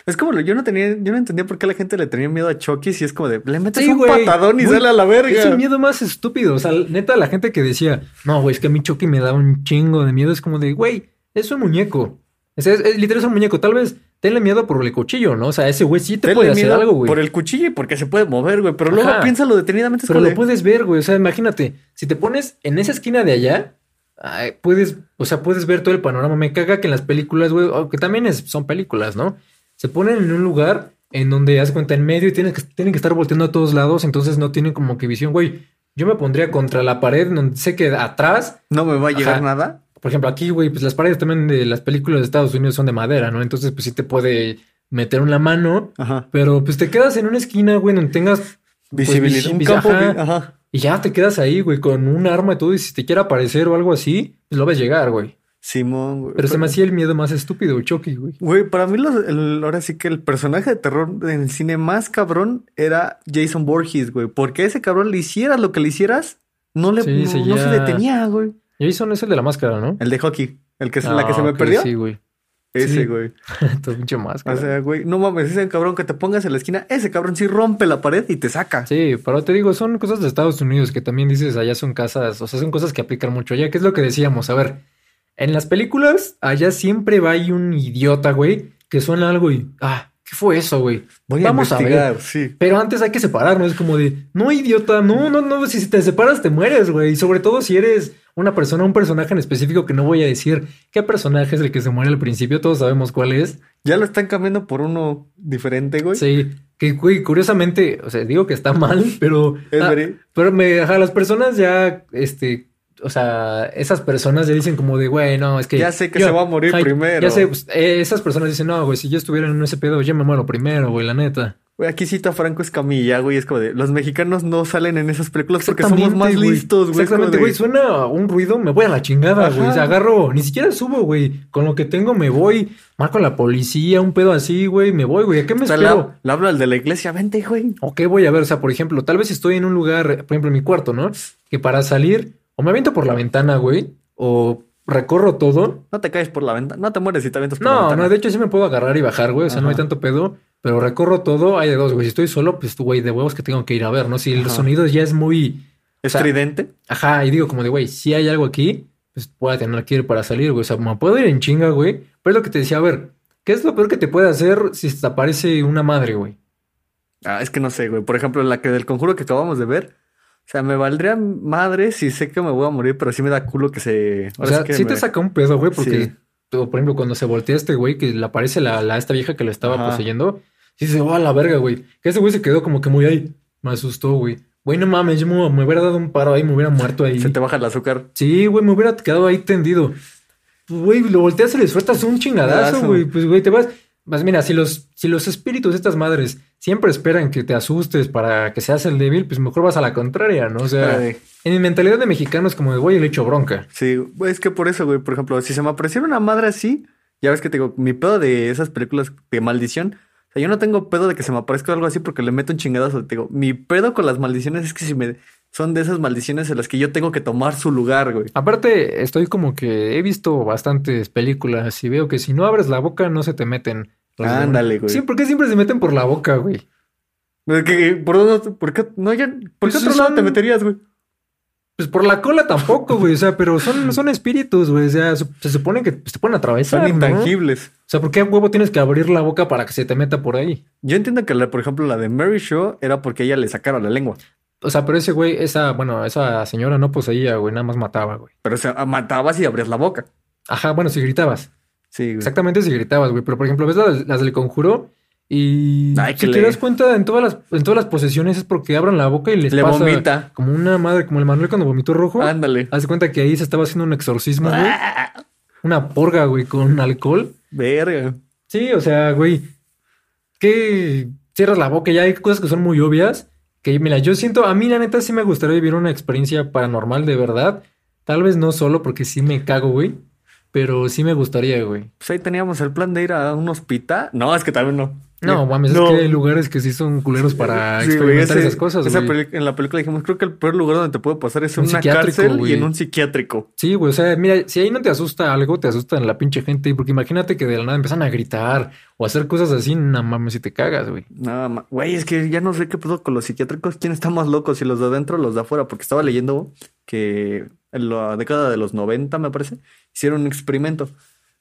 Es como, lo- yo no tenía, yo no entendía por qué la gente le tenía miedo a Chucky si es como de, le metes Sí, un patadón y Güey, sale a la verga. Es el miedo más estúpido. O sea, neta, la gente que decía, no, güey, es que a mí Chucky me da un chingo de miedo. Es como de, güey, es un muñeco. O sea, es, es- literal es un muñeco. Tal vez tenle miedo por el cuchillo, ¿no? O sea, ese güey sí te Tenle puede hacer algo, güey. Por el cuchillo y porque se puede mover, güey. Pero luego piénsalo detenidamente. Es Pero lo de, puedes ver, güey. O sea, imagínate, si te pones en esa esquina de allá, ay, puedes, o sea, puedes ver todo el panorama. Me caga que en las películas, güey, aunque también es- son películas, ¿no? Se ponen en un lugar en donde haz cuenta en medio y tienen que, tienen que estar volteando a todos lados, entonces no tienen como que visión, güey. Yo me pondría contra la pared donde sé que atrás, no me va a llegar Ajá. nada. por ejemplo, aquí, güey, pues las paredes también de las películas de Estados Unidos son de madera, ¿no? Entonces, pues sí te puede meter una mano, Ajá. pero pues te quedas en una esquina, güey, donde tengas pues, Visibilidad. visi- un campo. Ajá. y ya te quedas ahí, güey, con un arma y todo. Y si te quiere aparecer o algo así, pues lo ves llegar, güey. Simón, güey. Pero se me hacía el miedo más estúpido, Chucky, güey. Güey, para mí los- el- ahora sí que el personaje de terror en el cine más cabrón era Jason Voorhees, güey. Porque ese cabrón le hicieras lo que le hicieras, no le Sí, no, se detenía, güey. Jason es el de la máscara, ¿no? El de hockey, el que, la que se Ah, me perdió. Sí, güey. Ese, sí. güey. Tu pinche máscara. O sea, güey, no mames, ese cabrón que te pongas en la esquina, ese cabrón sí rompe la pared y te saca. Sí, pero te digo, son cosas de Estados Unidos que también dices, allá son casas, o sea, son cosas que aplican mucho allá, que es lo que decíamos, a ver, en las películas, allá siempre va ahí un idiota, güey, que suena algo y, ah, ¿qué fue eso, güey? Voy a Vamos a ver. investigar, sí. Pero antes hay que separarnos, es como de, no, idiota, no, no, no, si te separas te mueres, güey. Y sobre todo si eres una persona, un personaje en específico que no voy a decir qué personaje es el que se muere al principio, todos sabemos cuál es. Ya lo están cambiando por uno diferente, güey. Sí, que, güey, curiosamente, o sea, digo que está mal, pero... Es ah, pero me, ajá, las personas ya, este... O sea, esas personas ya dicen como de, güey, no, es que... Ya sé que se va a morir primero. Ya sé, pues, eh, esas personas dicen, no, güey, si yo estuviera en ese pedo, yo me muero primero, güey, la neta. Güey, aquí cita Franco Escamilla, güey. Es como de, los mexicanos no salen en esas películas porque somos más güey. listos, güey. Exactamente, de- güey. Suena un ruido, me voy a la chingada, Ajá. güey. O sea, agarro, ni siquiera subo, güey. Con lo que tengo me voy. Marco a la policía, un pedo así, güey. Me voy, güey. ¿A qué me O sea, espero? le, le hablo al de la iglesia, vente, güey. ¿O qué voy a ver? O sea, por ejemplo, tal vez estoy en un lugar, por ejemplo, en mi cuarto, ¿no? Que para salir, o me aviento por la ventana, güey. O recorro todo. No te caes por la ventana. No te mueres si te avientas por la No, ventana. no, de hecho sí me puedo agarrar y bajar, güey. O sea, no hay tanto pedo. Pero recorro todo, hay de dos, güey. Si estoy solo, pues, güey, de huevos que tengo que ir a ver, ¿no? Si el Ajá. sonido ya es muy... o sea, Estridente. Ajá, y digo como de, güey, si hay algo aquí, pues pueda tener que ir para salir, güey. O sea, me puedo ir en chinga, güey. Pero es lo que te decía, a ver, ¿qué es lo peor que te puede hacer si te aparece una madre, güey? Ah, es que no sé, güey. Por ejemplo, la que del conjuro que acabamos de ver. O sea, me valdría madre si sé que me voy a morir, pero sí me da culo que se. O sea, sí que te me- saca un pedo, güey, porque, Sí. tú, por ejemplo, cuando se voltea este güey, que le aparece la, la esta vieja que lo estaba Ajá. poseyendo, sí se va a la verga, güey. Que ese güey se quedó como que muy ahí. Me asustó, güey. Güey, no mames, yo me, me hubiera dado un paro ahí, me hubiera muerto ahí. Se te baja el azúcar. Sí, güey, me hubiera quedado ahí tendido. Pues, güey, lo volteas y le sueltas un Chingadazo. güey. Pues, güey, te vas. Más mira, si los, si los espíritus de estas madres siempre esperan que te asustes para que seas el débil, pues mejor vas a la contraria, ¿no? O sea, Ay. en mi mentalidad de mexicano es como de, güey, le echo bronca. Sí, es que por eso, güey, por ejemplo, si se me apareciera una madre así, ya ves que te digo, mi pedo de esas películas de maldición, o sea, yo no tengo pedo de que se me aparezca algo así porque le meto un chingadazo. Te digo, mi pedo con las maldiciones es que si me son de esas maldiciones en las que yo tengo que tomar su lugar, güey. Aparte, estoy como que he visto bastantes películas y veo que si no abres la boca no se te meten. Ándale, güey. Sí, ¿por qué siempre se meten por la boca, güey? ¿Por, dónde- por qué, no, ya, ¿por Pues otro son- lado te meterías, güey? Pues por la cola tampoco, güey. O sea, pero son, son espíritus, güey. O sea, se supone que pues, te pueden atravesar. Son ¿no? intangibles. O sea, ¿por qué a huevo tienes que abrir la boca para que se te meta por ahí? Yo entiendo que, la, por ejemplo, la de Mary Shaw era porque ella le sacaron la lengua. O sea, pero ese güey, esa, bueno, esa señora no poseía, güey, nada más mataba, güey. Pero o sea, matabas y abrías la boca. Ajá, bueno, si gritabas. Sí, güey. Exactamente si gritabas, güey. Pero por ejemplo, ves las, las del conjuro y Ay, si te das cuenta en todas las, en todas las posesiones es porque abran la boca y les Le pasa vomita. como una madre, como el Manuel cuando vomitó rojo. Ándale. Haz cuenta que ahí se estaba haciendo un exorcismo, güey. Ah, Una porga, güey, con alcohol. Verga. Sí, o sea, güey, que cierras la boca y ya hay cosas que son muy obvias. Que mira, yo siento, a mí la neta sí me gustaría vivir una experiencia paranormal de verdad. Tal vez no solo porque sí me cago, güey. Pero sí me gustaría, güey. Pues ahí teníamos el plan de ir a un hospital. No, es que también no. No, mames, No. es que hay lugares que sí son culeros para Sí, experimentar ese- esas cosas, esa güey. en la película dijimos, creo que el peor lugar donde te puede pasar es en Un una cárcel y en un psiquiátrico. Sí, güey, o sea, mira, si ahí no te asusta algo, te asustan la pinche gente. Porque imagínate que de la nada empiezan a gritar o a hacer cosas así, no mames, si te cagas, güey. Nada más. Güey, es que ya no sé qué pedo con los psiquiátricos. ¿Quién está más loco? Si los de adentro o los de afuera. Porque estaba leyendo que en la década de los 90, me parece, hicieron un experimento.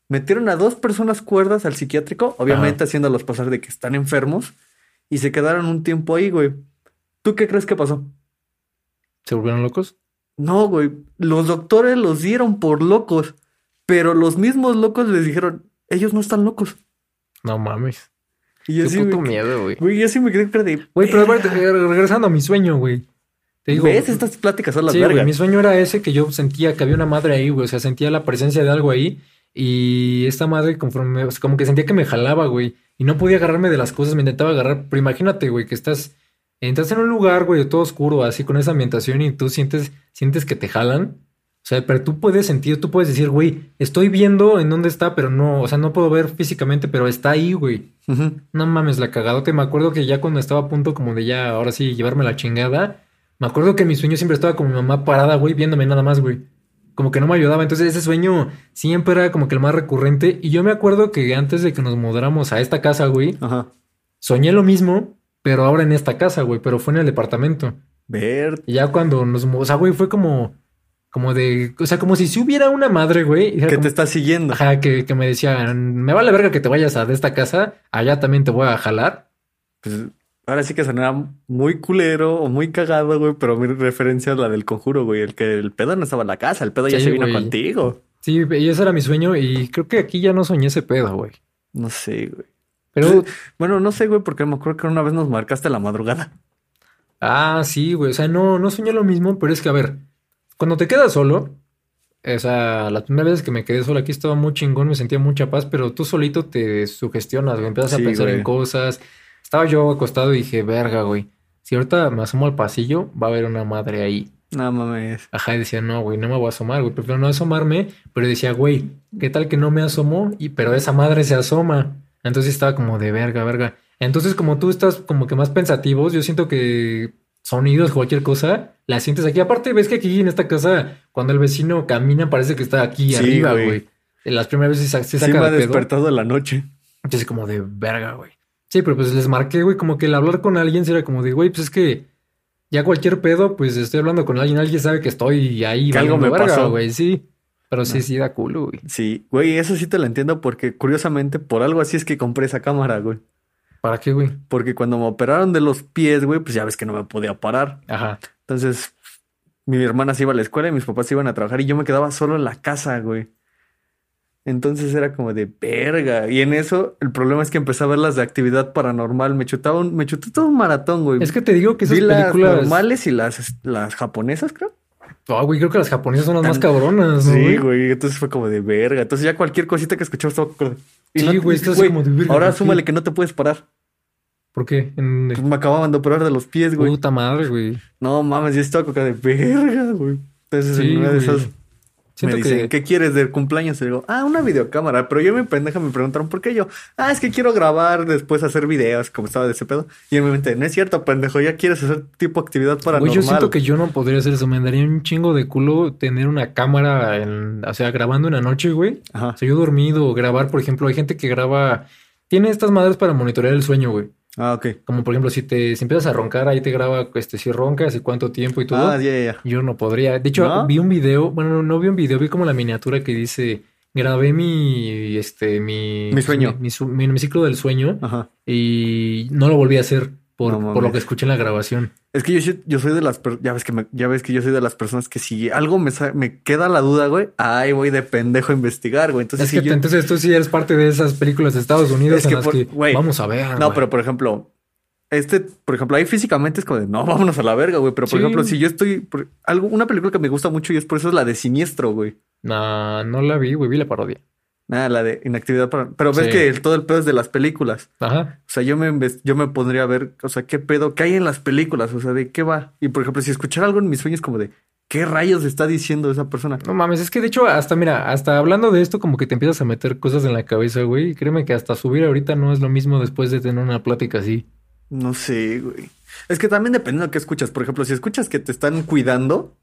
Metieron a dos personas cuerdas al psiquiátrico, obviamente haciéndolos pasar de que están enfermos, y se quedaron un tiempo ahí, güey. ¿Tú qué crees que pasó? ¿Se volvieron locos? No, güey. Los doctores los dieron por locos, pero los mismos locos les dijeron, ellos no están locos. No mames. Y yo Qué sí, puto me- miedo, güey. güey, yo sí me quedé de... Güey, pero aparte, eh, regresando a mi sueño, güey. Te digo, ¿Ves? Estas pláticas son las sí, güey, mi sueño era ese que yo sentía que había una madre ahí, güey. O sea, sentía la presencia de algo ahí. Y esta madre, conforme, o sea, como que sentía que me jalaba, güey. Y no podía agarrarme de las cosas, me intentaba agarrar. Pero imagínate, güey, que estás, entras en un lugar, güey, todo oscuro, así con esa ambientación y tú sientes, sientes que te jalan. O sea, pero tú puedes sentir, tú puedes decir, güey, estoy viendo en dónde está, pero no, o sea, no puedo ver físicamente, pero está ahí, güey. Ujú. No mames, la cagadote. Me acuerdo que ya cuando estaba a punto como de ya, ahora sí, llevarme la chingada, me acuerdo que mi sueño siempre estaba como mi mamá parada, güey, viéndome nada más, güey. Como que no me ayudaba. Entonces ese sueño siempre era como que el más recurrente. Y yo me acuerdo que antes de que nos mudáramos a esta casa, güey, Ajá. soñé lo mismo, pero ahora en esta casa, güey, pero fue en el departamento. Ver. Y ya cuando nos mudamos, o sea, güey, fue como, como de, o sea, como si si hubiera una madre, güey. Que como- te está siguiendo. Ajá, que, que me decían, me vale verga que te vayas a de esta casa, allá también te voy a jalar. Pues, ahora sí que sonaba muy culero o muy cagado, güey, pero mi referencia es la del conjuro, güey. El que el pedo no estaba en la casa, el pedo ya se vino güey. contigo. Sí, y ese era mi sueño y creo que aquí ya no soñé ese pedo, güey. No sé, güey. Pero, Bueno, no sé, güey, porque me acuerdo que una vez nos marcaste la madrugada. ah, sí, güey, o sea, no, no soñé lo mismo, pero es que, a ver, cuando te quedas solo, o sea, las primeras veces que me quedé solo aquí estaba muy chingón, me sentía mucha paz, pero tú solito te sugestionas, güey, empiezas a pensar en cosas. Estaba yo acostado y dije, verga, güey, si ahorita me asomo al pasillo, va a haber una madre ahí. No mames. Ajá, y decía, no, güey, no me voy a asomar, güey, prefiero no asomarme, pero decía, güey, ¿qué tal que no me asomo? Y pero esa madre se asoma. Entonces estaba como de verga, verga. Entonces, como tú estás como que más pensativos, yo siento que sonidos, cualquier cosa, la sientes aquí. Aparte, ves que aquí en esta casa, cuando el vecino camina, parece que está aquí Sí, arriba, güey. las primeras veces se se Sí me saca ha de despertado la noche. Entonces, como de verga, güey. Sí, pero pues les marqué, güey, como que el hablar con alguien era como de, güey, pues es que ya cualquier pedo, pues estoy hablando con alguien, alguien sabe que estoy ahí Que algo me verga, pasó. güey, sí. Pero sí, sí da culo, güey. Sí, güey, eso sí te lo entiendo porque curiosamente por algo así es que compré esa cámara, güey. ¿Para qué, güey? Porque cuando me operaron de los pies, güey, pues ya ves que no me podía parar. Ajá. Entonces, mi hermana se iba a la escuela y mis papás se iban a trabajar y yo me quedaba solo en la casa, güey. Entonces era como de verga. Y en eso, el problema es que empecé a ver las de actividad paranormal. Me chutaba un, me chuté todo un maratón, güey. Es que te digo que esas Vi las películas. normales y las, las japonesas, creo. Ah, güey, creo que las japonesas son las más cabronas, ¿no, Sí, güey? güey. Entonces fue como de verga. Entonces ya cualquier cosita que escuchaba estaba y Sí, no- güey, estás como de verga, Ahora súmale que no te puedes parar. ¿Por qué? En... Pues me acababan de operar de los pies, güey. Puta madre, güey. No mames, yo estaba como de verga, güey. Entonces Sí, en una de güey. esas Siento me dicen, que. ¿qué quieres del cumpleaños? Y digo, ah, una videocámara. Pero yo me pendeja me preguntaron, ¿por qué yo? Ah, es que quiero grabar, después hacer videos, como estaba de ese pedo. Y en mi mente, no es cierto, pendejo, ya quieres hacer tipo actividad paranormal. Güey, yo siento que yo no podría hacer eso. Me daría un chingo de culo tener una cámara, en, o sea, grabando en la noche, güey. Ajá. O sea, yo dormido, grabar, por ejemplo, hay gente que graba. Tiene estas madres para monitorear el sueño, güey. Ah, ok. Como por ejemplo, si te si empiezas a roncar, ahí te graba este, si roncas y cuánto tiempo y todo. Ah, ya, ya, ya. Yo no podría. De hecho, ¿No? vi un video, bueno, no, no vi un video, vi como la miniatura que dice, grabé mi, este, mi... Mi sueño. Mi, mi- mi ciclo del sueño Ajá. y no lo volví a hacer por, No por mames. lo que escuché en la grabación. Es que yo, yo soy de las ya ves que me- ya ves que yo soy de las personas que si algo me, me queda la duda, güey, ahí voy de pendejo a investigar, güey. Entonces, es si que yo- entonces tú sí eres parte de esas películas de Estados Unidos Es en que las por- que vamos a ver. No, pero por ejemplo, este, por ejemplo, ahí físicamente es como de, no, vámonos a la verga, güey. Pero por Sí. ejemplo, si yo estoy, por- algo, una película que me gusta mucho y es por eso es la de Siniestro, güey. No, no la vi, güey, vi la parodia. Nada, la de Inactividad para... Pero ves Sí. que el- todo el pedo es de las películas. Ajá. O sea, yo me, yo me pondría a ver, o sea, qué pedo, qué hay en las películas, o sea, de qué va. Y por ejemplo, si escuchara algo en mis sueños como de, ¿qué rayos está diciendo esa persona? No mames, es que de hecho, hasta mira, hasta hablando de esto, como que te empiezas a meter cosas en la cabeza, güey. Y créeme que hasta subir ahorita no es lo mismo después de tener una plática así. No sé, güey. Es que también depende de que escuchas. Por ejemplo, si escuchas que te están cuidando,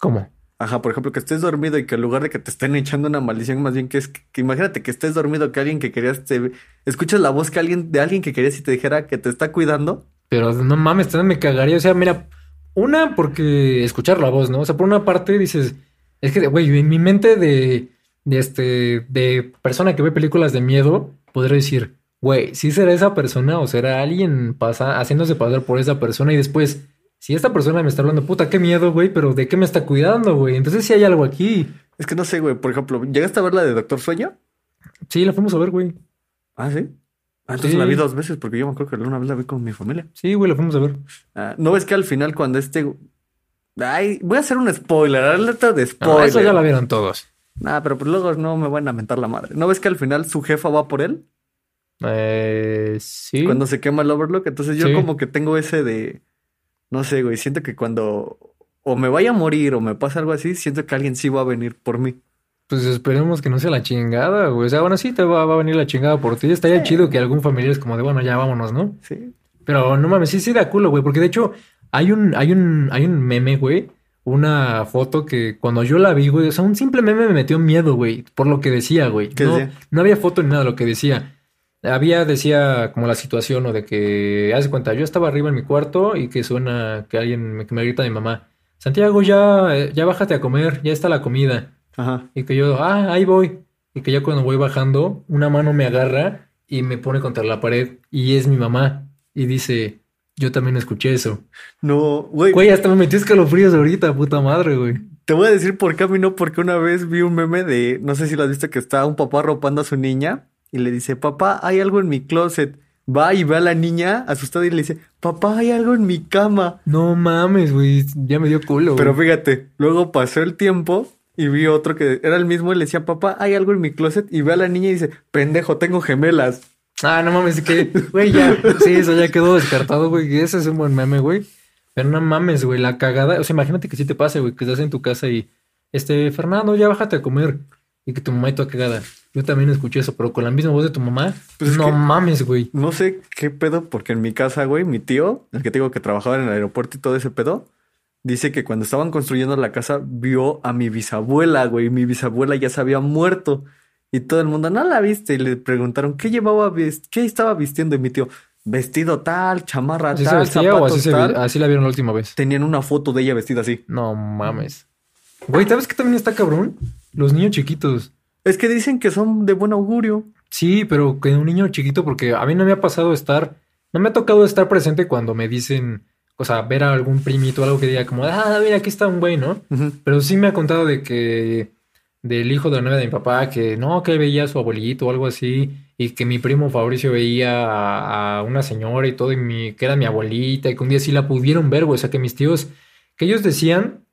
¿Cómo? Ajá, por ejemplo, que estés dormido y que en lugar de que te estén echando una maldición, más bien que es que, imagínate que estés dormido, que alguien que querías escuchas la voz que alguien de alguien que querías y te dijera que te está cuidando. Pero no mames, me cagaría. O sea, mira, una porque escuchar la voz, ¿no? O sea, por una parte dices, es que, güey, en mi mente de, de este, de persona que ve películas de miedo, podría decir, güey, si será esa persona o será alguien pasa, haciéndose pasar por esa persona y después, si esta persona me está hablando, puta, qué miedo, güey, pero ¿de qué me está cuidando, güey? Entonces sí hay algo aquí. Es que no sé, güey. Por ejemplo, ¿llegaste a ver la de Doctor Sueño? Sí, la fuimos a ver, güey. Ah, sí. Ah, entonces Sí. la vi dos veces porque yo me acuerdo que una vez la vi con mi familia. Sí, güey, la fuimos a ver. Ah, ¿no ves que al final cuando este... Ay, voy a hacer un spoiler, alerta de Ah, spoiler. eso ya la vieron todos. Nah, pero pues luego no me van a mentar la madre. ¿No ves que al final su jefa va por él? Eh, sí. cuando se quema el Overlock. Entonces yo Sí. como que tengo ese de, no sé, güey, siento que cuando o me vaya a morir o me pasa algo así, siento que alguien sí va a venir por mí. Pues esperemos que no sea la chingada, güey. O sea, bueno, sí te va, va a venir la chingada por ti. Estaría chido que algún familiar es como de, bueno, ya vámonos, ¿no? Sí. Pero no mames, sí, sí da culo, güey. Porque de hecho, hay un, hay un, hay un meme, güey. Una foto que cuando yo la vi, güey, o sea, un simple meme me metió miedo, güey. Por lo que decía, güey. ¿Qué No, decía? no había foto ni nada de lo que decía. Había, decía, como la situación, o de que, haz de cuenta, yo estaba arriba en mi cuarto y que suena que alguien me, que me grita mi mamá. Santiago, ya, eh, ya bájate a comer, ya está la comida. Ajá. Y que yo, ah, ahí voy. Y que ya cuando voy bajando, una mano me agarra y me pone contra la pared. Y es mi mamá. Y dice, yo también escuché eso. No, güey, Güey, hasta me metió escalofríos ahorita, puta madre, güey. te voy a decir por qué a mí no, porque una vez vi un meme de, no sé si lo has visto, que está un papá ropando a su niña y le dice, papá, hay algo en mi closet. Va y ve a la niña asustada y le dice, papá, hay algo en mi cama. No mames, güey. Ya me dio culo, Pero fíjate, luego pasó el tiempo y vi otro que era el mismo y le decía, papá, hay algo en mi closet. Y ve a la niña y dice, pendejo, tengo gemelas. Ah, no mames, que, güey, ya. Sí, eso ya quedó descartado, güey. Ese es un buen meme, güey. Pero no mames, güey, la cagada. O sea, imagínate que sí te pase, güey, que estás en tu casa y, este, Fernando, ya bájate a comer. Y que tu mamá y tu cagada. Yo también escuché eso, pero con la misma voz de tu mamá. Pues es no mames, güey. No sé qué pedo, porque en mi casa, güey, mi tío, el que te digo que trabajaba en el aeropuerto y todo ese pedo, dice que cuando estaban construyendo la casa vio a mi bisabuela, güey. Mi bisabuela ya se había muerto. Y todo el mundo, ¿no la viste? Y le preguntaron, ¿qué llevaba, qué estaba vistiendo? Y mi tío, vestido tal, chamarra ¿Así tal, zapatos así, se tal. así la vieron la última vez? Tenían una foto de ella vestida así. No mames. Güey, ¿sabes qué también está cabrón? Los niños chiquitos. Es que dicen que son de buen augurio. Sí, pero que un niño chiquito, porque a mí no me ha pasado estar, no me ha tocado estar presente cuando me dicen, o sea, ver a algún primito o algo que diga como, ah, mira, aquí está un güey, ¿no? Pero sí me ha contado de que del hijo de la novia de mi papá, que no, que él veía a su abuelito o algo así, y que mi primo Fabricio veía a, a una señora y todo, y mi, que era mi abuelita, y que un día sí la pudieron ver, güey. O sea, que mis tíos, que ellos decían,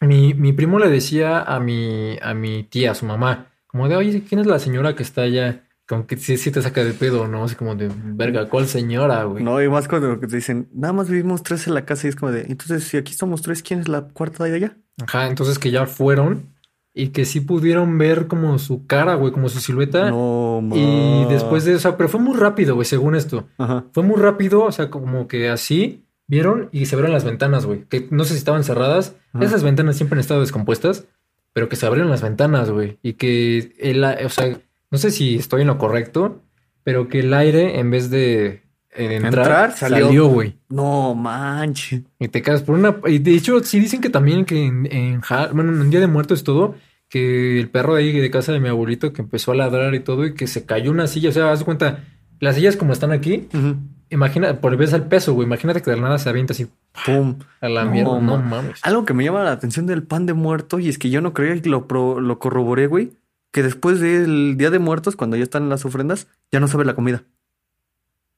mi, mi primo le decía a mi, a mi tía, a su mamá, como de, oye, ¿quién es la señora que está allá? Como que sí, sí te saca de pedo, ¿no? Así como de, verga, ¿cuál señora, güey? No, y más cuando te dicen, nada más vivimos tres en la casa y es como de, entonces si aquí somos tres, ¿quién es la cuarta de allá? Ajá, entonces que ya fueron y que sí pudieron ver como su cara, güey, como su silueta. No, Y ma. después de eso, pero fue muy rápido, güey, según esto. Ajá. Fue muy rápido, o sea, como que así vieron y se abrieron las ventanas, güey. Que no sé si estaban cerradas. Ajá. Esas ventanas siempre han estado descompuestas, pero que se abrieron las ventanas, güey. Y que el, o sea, no sé si estoy en lo correcto, pero que el aire, en vez de eh, entrar, Entrar, salió. güey. No manches. Y te quedas por una. Y de hecho, sí dicen que también que en, en bueno, en Día de Muertos todo, que el perro de ahí de casa de mi abuelito que empezó a ladrar y todo, y que se cayó una silla. O sea, haz cuenta, las sillas como están aquí. Imagina, por ves al peso, güey. Imagínate que de la nada se avienta así Pum. a la No, mierda. No ma- mames. Algo que me llama la atención del pan de muerto y es que yo no creía y lo, pro- lo corroboré, güey, que después del Día de Muertos, cuando ya están las ofrendas, ya no sabe la comida.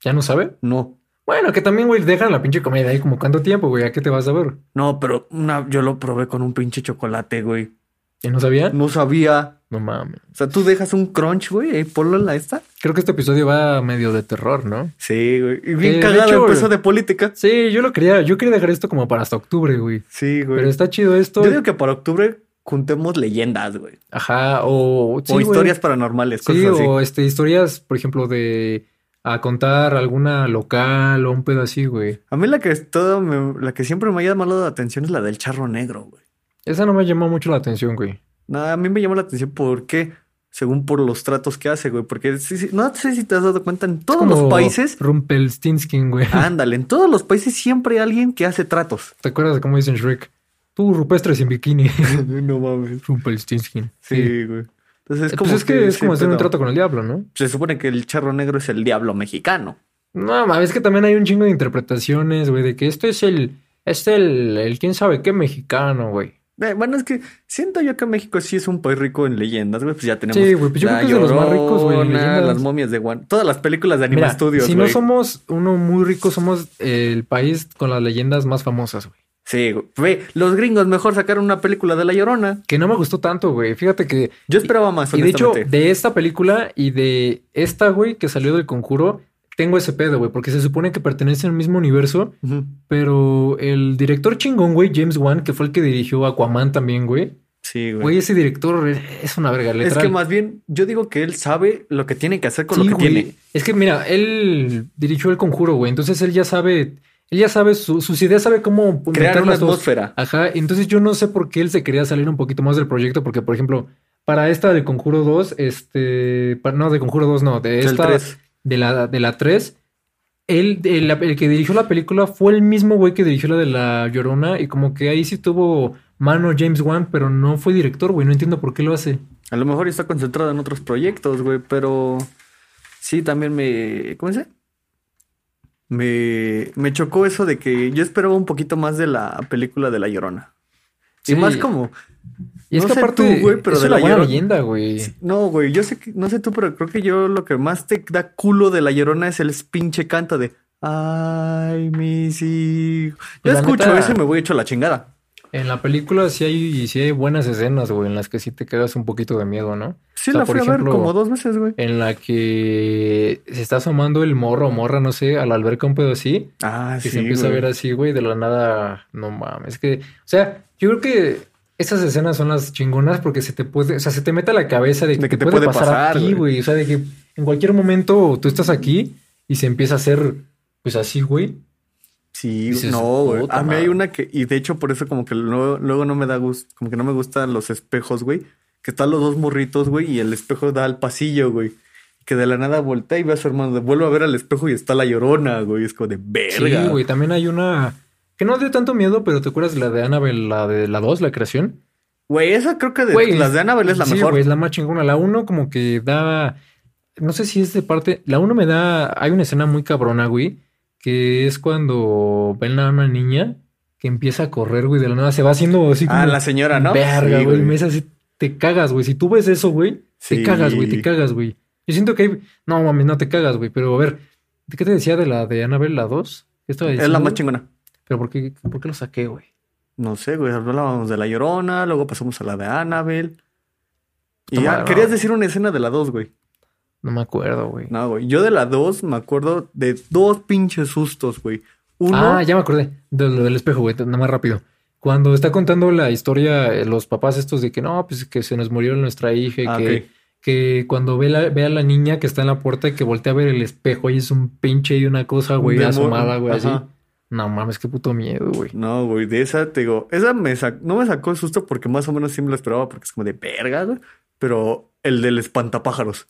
¿Ya no sabe? No. Bueno, que también, güey, dejan la pinche comida ahí como cuánto tiempo, güey. ¿A qué te vas a ver? No, pero una, yo lo probé con un pinche chocolate, güey. ¿Y no sabía? No sabía. No mames. O sea, tú dejas un crunch, güey, ponlo en la esta. Creo que este episodio va medio de terror, ¿no? Sí, güey. Y bien de cagado hecho, empezó de política. Sí, yo lo quería, yo quería dejar esto como para hasta octubre, güey. Sí, güey. Pero está chido esto. Yo digo que para octubre juntemos leyendas, güey. Ajá, o, sí, o güey. historias paranormales, cosas Sí, así. o este, historias, por ejemplo, de a contar alguna local o un pedo así, güey. A mí la que es todo me- la que siempre me ha llamado la atención es la del charro negro, güey. Esa no me llamó mucho la atención, güey. Nada, a mí me llamó la atención porque, según por los tratos que hace, güey. Porque sí, sí, no sé si te has dado cuenta, en todos los Como países, Rumpelstiltskin, güey. ándale, en todos los países siempre hay alguien que hace tratos. ¿Te acuerdas de cómo dicen Shrek? Tú, rupestre sin bikini. no mames. Rumpelstiltskin. Sí, güey. Entonces es Eh, como pues es que es como hacer un trato con el diablo, ¿no? Se supone que el charro negro es el diablo mexicano. No, mames, es que también hay un chingo de interpretaciones, güey, de que esto es el, es el, el quién sabe qué mexicano, güey. Bueno, es que siento yo que México sí es un país rico en leyendas, güey. Pues ya tenemos. Sí, güey, pues yo La creo que es de los más ricos, güey. Las momias de Juan. Todas las películas de Anima Mira, Studios, si güey. no somos uno muy rico, somos el país con las leyendas más famosas, güey. Sí, güey. Los gringos mejor sacaron una película de La Llorona. Que no me gustó tanto, güey. Fíjate que. Yo esperaba más, Y de hecho, de esta película y de esta, güey, que salió del conjuro, tengo ese pedo, güey, porque se supone que pertenecen al mismo universo, pero el director chingón, güey, James Wan, que fue el que dirigió Aquaman también, güey. Sí, güey. Güey, ese director es una verga, Es que más bien, yo digo que él sabe lo que tiene que hacer con Sí, lo que güey. tiene. Es que mira, él dirigió el conjuro, güey. Entonces él ya sabe, él ya sabe su- sus ideas, sabe cómo Crear una atmósfera. Ajá. Entonces yo no sé por qué él se quería salir un poquito más del proyecto, porque por ejemplo, para esta de Conjuro 2, este, no, de Conjuro 2, no, de el esta. De la, de la 3, él, el, el que dirigió la película fue el mismo güey que dirigió la de La Llorona, y como que ahí sí tuvo mano James Wan, pero no fue director, güey. No entiendo por qué lo hace. A lo mejor está concentrado en otros proyectos, güey, pero sí también me. ¿Cómo se? Me, me chocó eso de que yo esperaba un poquito más de la película de La Llorona. Y más como. Y es No que sé aparte, tú, güey, pero es de una La buena Llorona- leyenda, güey. No, güey, yo sé que, no sé tú, pero creo que yo lo que más te da culo de La Llorona es el pinche canto de Ay, mis hijos. Yo la escucho neta- eso y me voy hecho la chingada. En la película sí hay, sí hay buenas escenas, güey, en las que sí te quedas un poquito de miedo, ¿no? Sí, O sea, la fui a ver como dos veces, güey. En la que se está asomando el morro o morra, no sé, a la alberca un pedo así. Ah, Y sí, se empieza a ver así, güey, de la nada. No mames. Que, o sea, yo creo que esas escenas son las chingonas porque se te puede, o sea, se te mete a la cabeza de que, De que te, puede, puede pasar, a pasar, ti, güey. O sea, de que en cualquier momento tú estás aquí y se empieza a hacer, pues así, güey. Sí, Dices, no, güey. A mí hay una que, y de hecho por eso como que luego, luego no me da gusto, como que no me gustan los espejos, güey. Que están los dos morritos, güey, y el espejo da al pasillo, güey. Que de la nada voltea y ve a su hermano, vuelve a ver al espejo y está la llorona, güey. Es como de verga. Sí, güey. También hay una que no dio tanto miedo, pero ¿te acuerdas de la de Annabelle, la de la 2, la creación? Güey, esa creo que de Güey, las de Annabelle es la sí, mejor. güey, es la más chingona. La 1 como que da... No sé si es de parte... La 1 me da... Hay una escena muy cabrona, güey, que es cuando ven a una niña que empieza a correr, güey, de la nada. Se va haciendo así como... Ah, la señora, ¿no? Verga, Sí, güey. Me es así... Te cagas, güey. Si tú ves eso, güey, te Sí. cagas, güey. Te cagas, güey. Yo siento que hay... No, mami, no te cagas, güey. Pero a ver, ¿de qué te decía de la de Annabelle, la 2? ¿Qué estaba Es la más chingona. Pero ¿por qué, por qué lo saqué, güey? No sé, güey. Hablábamos de La Llorona, luego pasamos a la de Annabelle. Y ya, querías decir una escena de la 2, güey. No me acuerdo, güey. No, güey. Yo de la 2 me acuerdo de dos pinches sustos, güey. Uno, Ah, ya me acordé de lo del espejo, güey, nada más rápido. Cuando está contando la historia, eh, los papás estos de que no, pues que se nos murió nuestra hija Ah, que, que cuando ve, la, ve a la niña que está en la puerta y que voltea a ver el espejo y es un pinche y una cosa, güey, asomada, güey, así. No mames, qué puto miedo, güey. No, güey, de esa te digo, esa me no me sacó el susto porque más o menos sí me lo esperaba porque es como de verga, güey. Pero el del espantapájaros.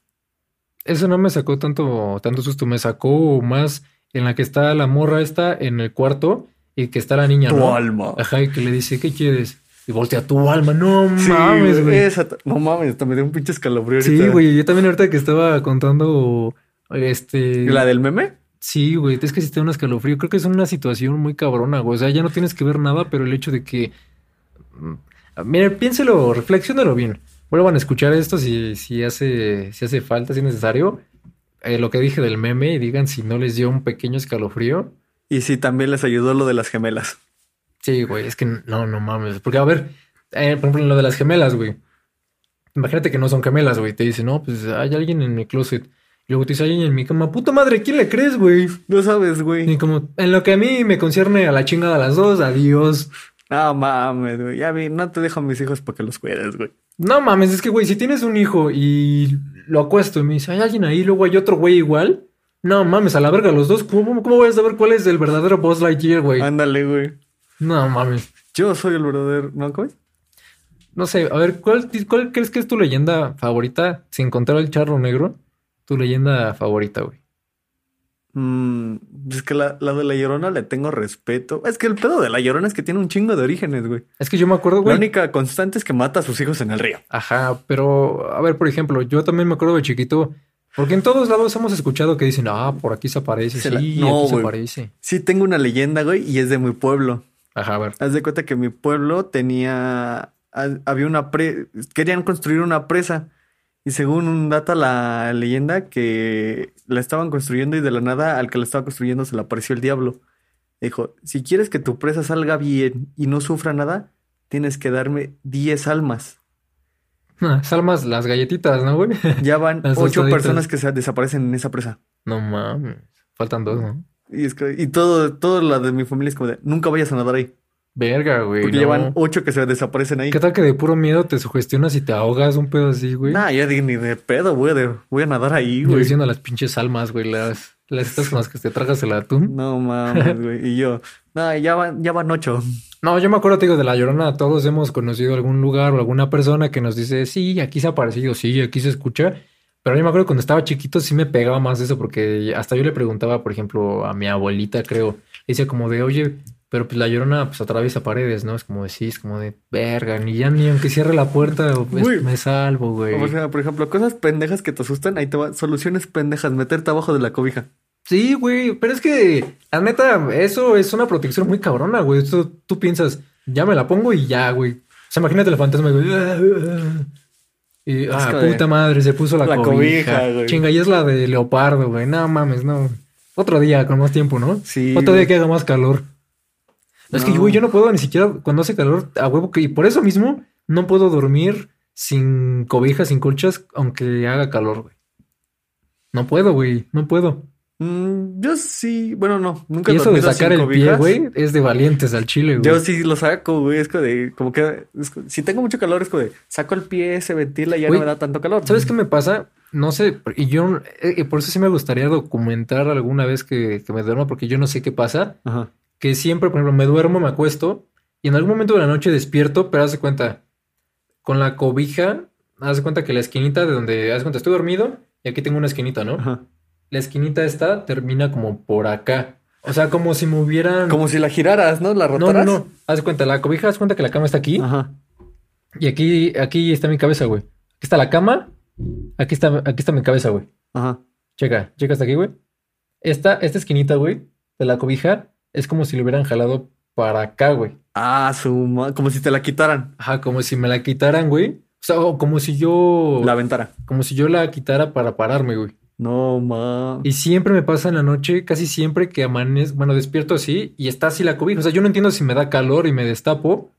Eso no me sacó tanto, tanto susto, me sacó más en la que está la morra esta en el cuarto y que está la niña, Tu ¿no? alma. Ajá, y que le dice, ¿qué quieres? Y voltea tu alma, no Sí, mames, güey. esa no mames, hasta me dio un pinche escalofrío Sí, güey, yo también ahorita que estaba contando, este... ¿La del meme? Sí, güey, es que si te da un escalofrío, creo que es una situación muy cabrona, güey. O sea, ya no tienes que ver nada, pero el hecho de que... mm, Mira, piénselo, reflexiónalo bien. Vuelvan a escuchar esto si, si hace, si hace falta, si es necesario. Eh, lo que dije del meme y digan si no les dio un pequeño escalofrío. Y sí, también les ayudó lo de las gemelas. Sí, güey, es que no, no mames. Porque, a ver, eh, por ejemplo, en lo de las gemelas, güey. Imagínate que no son gemelas, güey. Te dicen, no, pues hay alguien en mi closet. Y luego te dice, alguien en mi cama. Puta madre, ¿quién le crees, güey? No sabes, Y güey. como, en lo que a mí me concierne a la chingada a las dos, adiós. No mames, güey. Ya vi, no te dejo a mis hijos para que los cuides, güey. No mames, es que, güey, si tienes un hijo y lo acuesto y me dice, hay alguien ahí, luego hay otro güey igual. No mames, a la verga, los dos. ¿Cómo, cómo voy a saber cuál es el verdadero Buzz Lightyear, güey? Ándale, güey. No mames. Yo soy el verdadero. ¿No, cómo es? No sé, a ver, ¿cuál, cuál crees que es tu leyenda favorita? Sin contar el charro negro, tu leyenda favorita, güey. Mm, es que la, la de la Llorona le tengo respeto. Es que el pedo de la Llorona es que tiene un chingo de orígenes, güey. Es que yo me acuerdo, La güey. única constante es que mata a sus hijos en el río. Ajá, pero a ver, por ejemplo, yo también me acuerdo de chiquito, porque en todos lados hemos escuchado que dicen, ah, por aquí se aparece, Se la- sí, No, aquí se güey. aparece. Sí, tengo una leyenda, güey, y es de mi pueblo. Ajá, a ver. Haz de cuenta que mi pueblo tenía. ha- Había una pre. Querían construir una presa. Y según un data la leyenda que la estaban construyendo y de la nada al que la estaba construyendo se le apareció el diablo. Dijo, si quieres que tu presa salga bien y no sufra nada, tienes que darme 10 almas. Salmas las galletitas, ¿no, güey? Ya van Las ocho tostaditas. personas que se desaparecen en esa presa. No mames. Faltan dos, ¿no? Y, es que- y todo, todo la de mi familia es como de, nunca vayas a nadar ahí. Verga, güey. Porque no. llevan ocho que se desaparecen ahí. ¿Qué tal que de puro miedo te sugestionas y te ahogas un pedo así, güey? Nah, ya ni de pedo, de- voy a nadar ahí, Yo güey. diciendo las pinches almas, güey, las, las estas con las que te tragas el atún. No mames, güey. Y yo, nah, ya van, ya van ocho. No, yo me acuerdo, te digo, de la Llorona, todos hemos conocido algún lugar o alguna persona que nos dice, sí, aquí se ha aparecido, sí, aquí se escucha. Pero yo me acuerdo cuando estaba chiquito sí me pegaba más eso, porque hasta yo le preguntaba, por ejemplo, a mi abuelita, creo, le decía como de, oye, pero pues la Llorona pues atraviesa paredes, ¿no? Es como de, sí, es como de, verga, ni ya ni aunque cierre la puerta pues, me salvo, güey. O sea, por ejemplo, cosas pendejas que te asustan, ahí te va. Soluciones pendejas, meterte abajo de la cobija. Sí, güey, pero es que, la neta, eso es una protección muy cabrona, güey. Esto, tú piensas, ya me la pongo y ya, güey. O sea, imagínate el fantasma, güey. Y, ah, puta madre, se puso la, la cobija. cobija, güey. Chinga, y es la de leopardo, güey. No mames, no. Otro día con más tiempo, ¿no? Sí. Otro día güey. que haga más calor. Es que, güey, yo no puedo ni siquiera cuando hace calor a huevo que, y por eso mismo no puedo dormir sin cobijas, sin colchas, aunque haga calor, güey. No puedo, güey, no puedo. Mm, yo sí, bueno, no, nunca Y eso de sacar el pie, güey, es de valientes al chile, güey. Yo sí lo saco, güey. Es como de, como que, es si tengo mucho calor, es como de, saco el pie, se ventila y ya Güey, no me da tanto calor. ¿Sabes qué me pasa? No sé, y yo, eh, y por eso sí me gustaría documentar alguna vez que, que me duerma, porque yo no sé qué pasa. Ajá. Que siempre, por ejemplo, me duermo, me acuesto, y en algún momento de la noche despierto, pero haz de cuenta, con la cobija, haz de cuenta que la esquinita de donde, haz de cuenta, estoy dormido, y aquí tengo una esquinita, ¿no? Ajá. La esquinita esta termina como por acá. O sea, como si me hubieran... Como si la giraras, ¿no? La No, no, rotaras. no. Haz de cuenta, la cobija, haz cuenta que la cama está aquí. Ajá. Y aquí, aquí está mi cabeza, güey. Aquí está la cama. Aquí está, aquí está mi cabeza, güey. Ajá. Checa, checa hasta aquí, güey. Esta, esta esquinita, güey, de la cobija, es como si lo hubieran jalado para acá, güey. Ah, su como si te la quitaran. Ajá, como si me la quitaran, güey. O sea, o como si yo. La ventana. Como si yo la quitara para pararme, güey. No, ma. Y siempre me pasa en la noche, casi siempre que amanezco, bueno, despierto así y está así la cobija. O sea, yo no entiendo si me da calor y me destapo.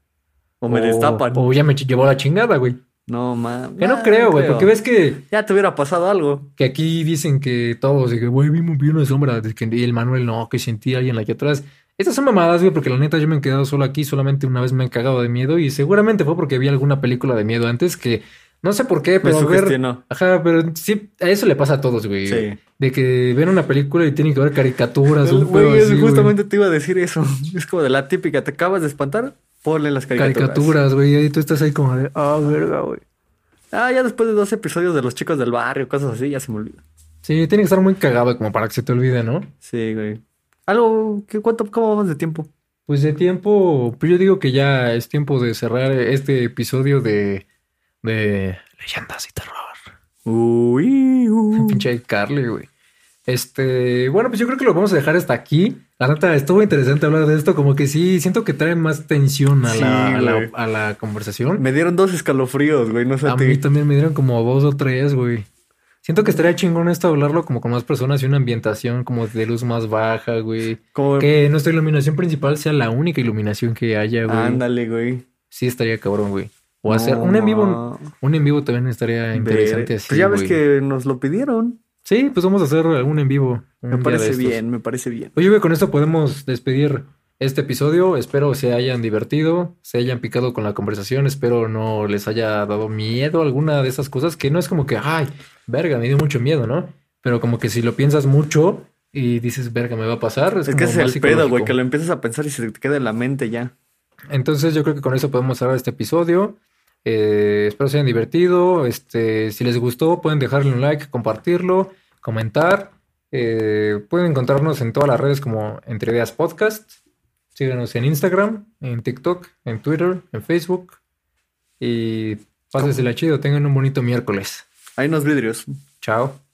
O me destapan. O ya me llevó la chingada, güey. No, ma. Que no creo, güey, porque ves que, Ya te hubiera pasado algo. que aquí dicen que todos, de que, güey, vimos vi una sombra, de que, y el Manuel no, que sentí a alguien aquí atrás. Estas son mamadas, güey, porque la neta yo me he quedado solo aquí, solamente una vez me he cagado de miedo y seguramente fue porque vi alguna película de miedo antes que no sé por qué, pero ver, ajá, pero sí, a eso le pasa a todos, güey. Sí. De que ven una película y tienen que ver caricaturas, un Güey, así, güey. justamente te iba a decir eso. Es como de la típica, te acabas de espantar, ponle las caricaturas. caricaturas, güey, y tú estás ahí como de, ah, verga, güey. Ah, ya después de dos episodios de los chicos del barrio, cosas así, ya se me olvida. Sí, tiene que estar muy cagado como para que se te olvide, ¿no? Sí, güey. Algo, ¿qué, cuánto, ¿cómo vamos de tiempo? Pues de tiempo, pues yo digo que ya es tiempo de cerrar este episodio de, de leyendas y terror. Uy, uh. Pinche Carly, güey. Este, bueno, pues yo creo que lo vamos a dejar hasta aquí. La neta, estuvo interesante hablar de esto, como que sí, siento que trae más tensión a, Sí, la, a, la, güey. a la conversación. Me dieron dos escalofríos, güey, no sé A a mí también me dieron como dos o tres, güey. Siento que estaría chingón esto hablarlo como con más personas y una ambientación como de luz más baja, güey. Como, Que nuestra iluminación principal sea la única iluminación que haya, güey. ándale, güey. Sí estaría cabrón, güey. O hacer un en vivo, un en vivo también estaría interesante Ver- así, Pues ya ves güey. que nos lo pidieron. Sí, pues vamos a hacer algún en vivo. un Me parece bien, me parece bien. Oye, güey, con esto podemos despedir este episodio. Espero se hayan divertido, se hayan picado con la conversación. Espero no les haya dado miedo alguna de esas cosas que no es como que, ay, verga, me dio mucho miedo, ¿no? Pero como que si lo piensas mucho y dices, verga, me va a pasar. Es, Es que es el pedo, güey, que lo empiezas a pensar y se te queda en la mente ya. Entonces yo creo que con eso podemos cerrar este episodio. Eh, espero se hayan divertido. Este, si les gustó, pueden dejarle un like, compartirlo, comentar. Eh, pueden encontrarnos en todas las redes como Entre Ideas Podcast. Síganos en Instagram, en TikTok, en Twitter, en Facebook. Y pásensela chido. Tengan un bonito miércoles. Hay unos vidrios. Chao.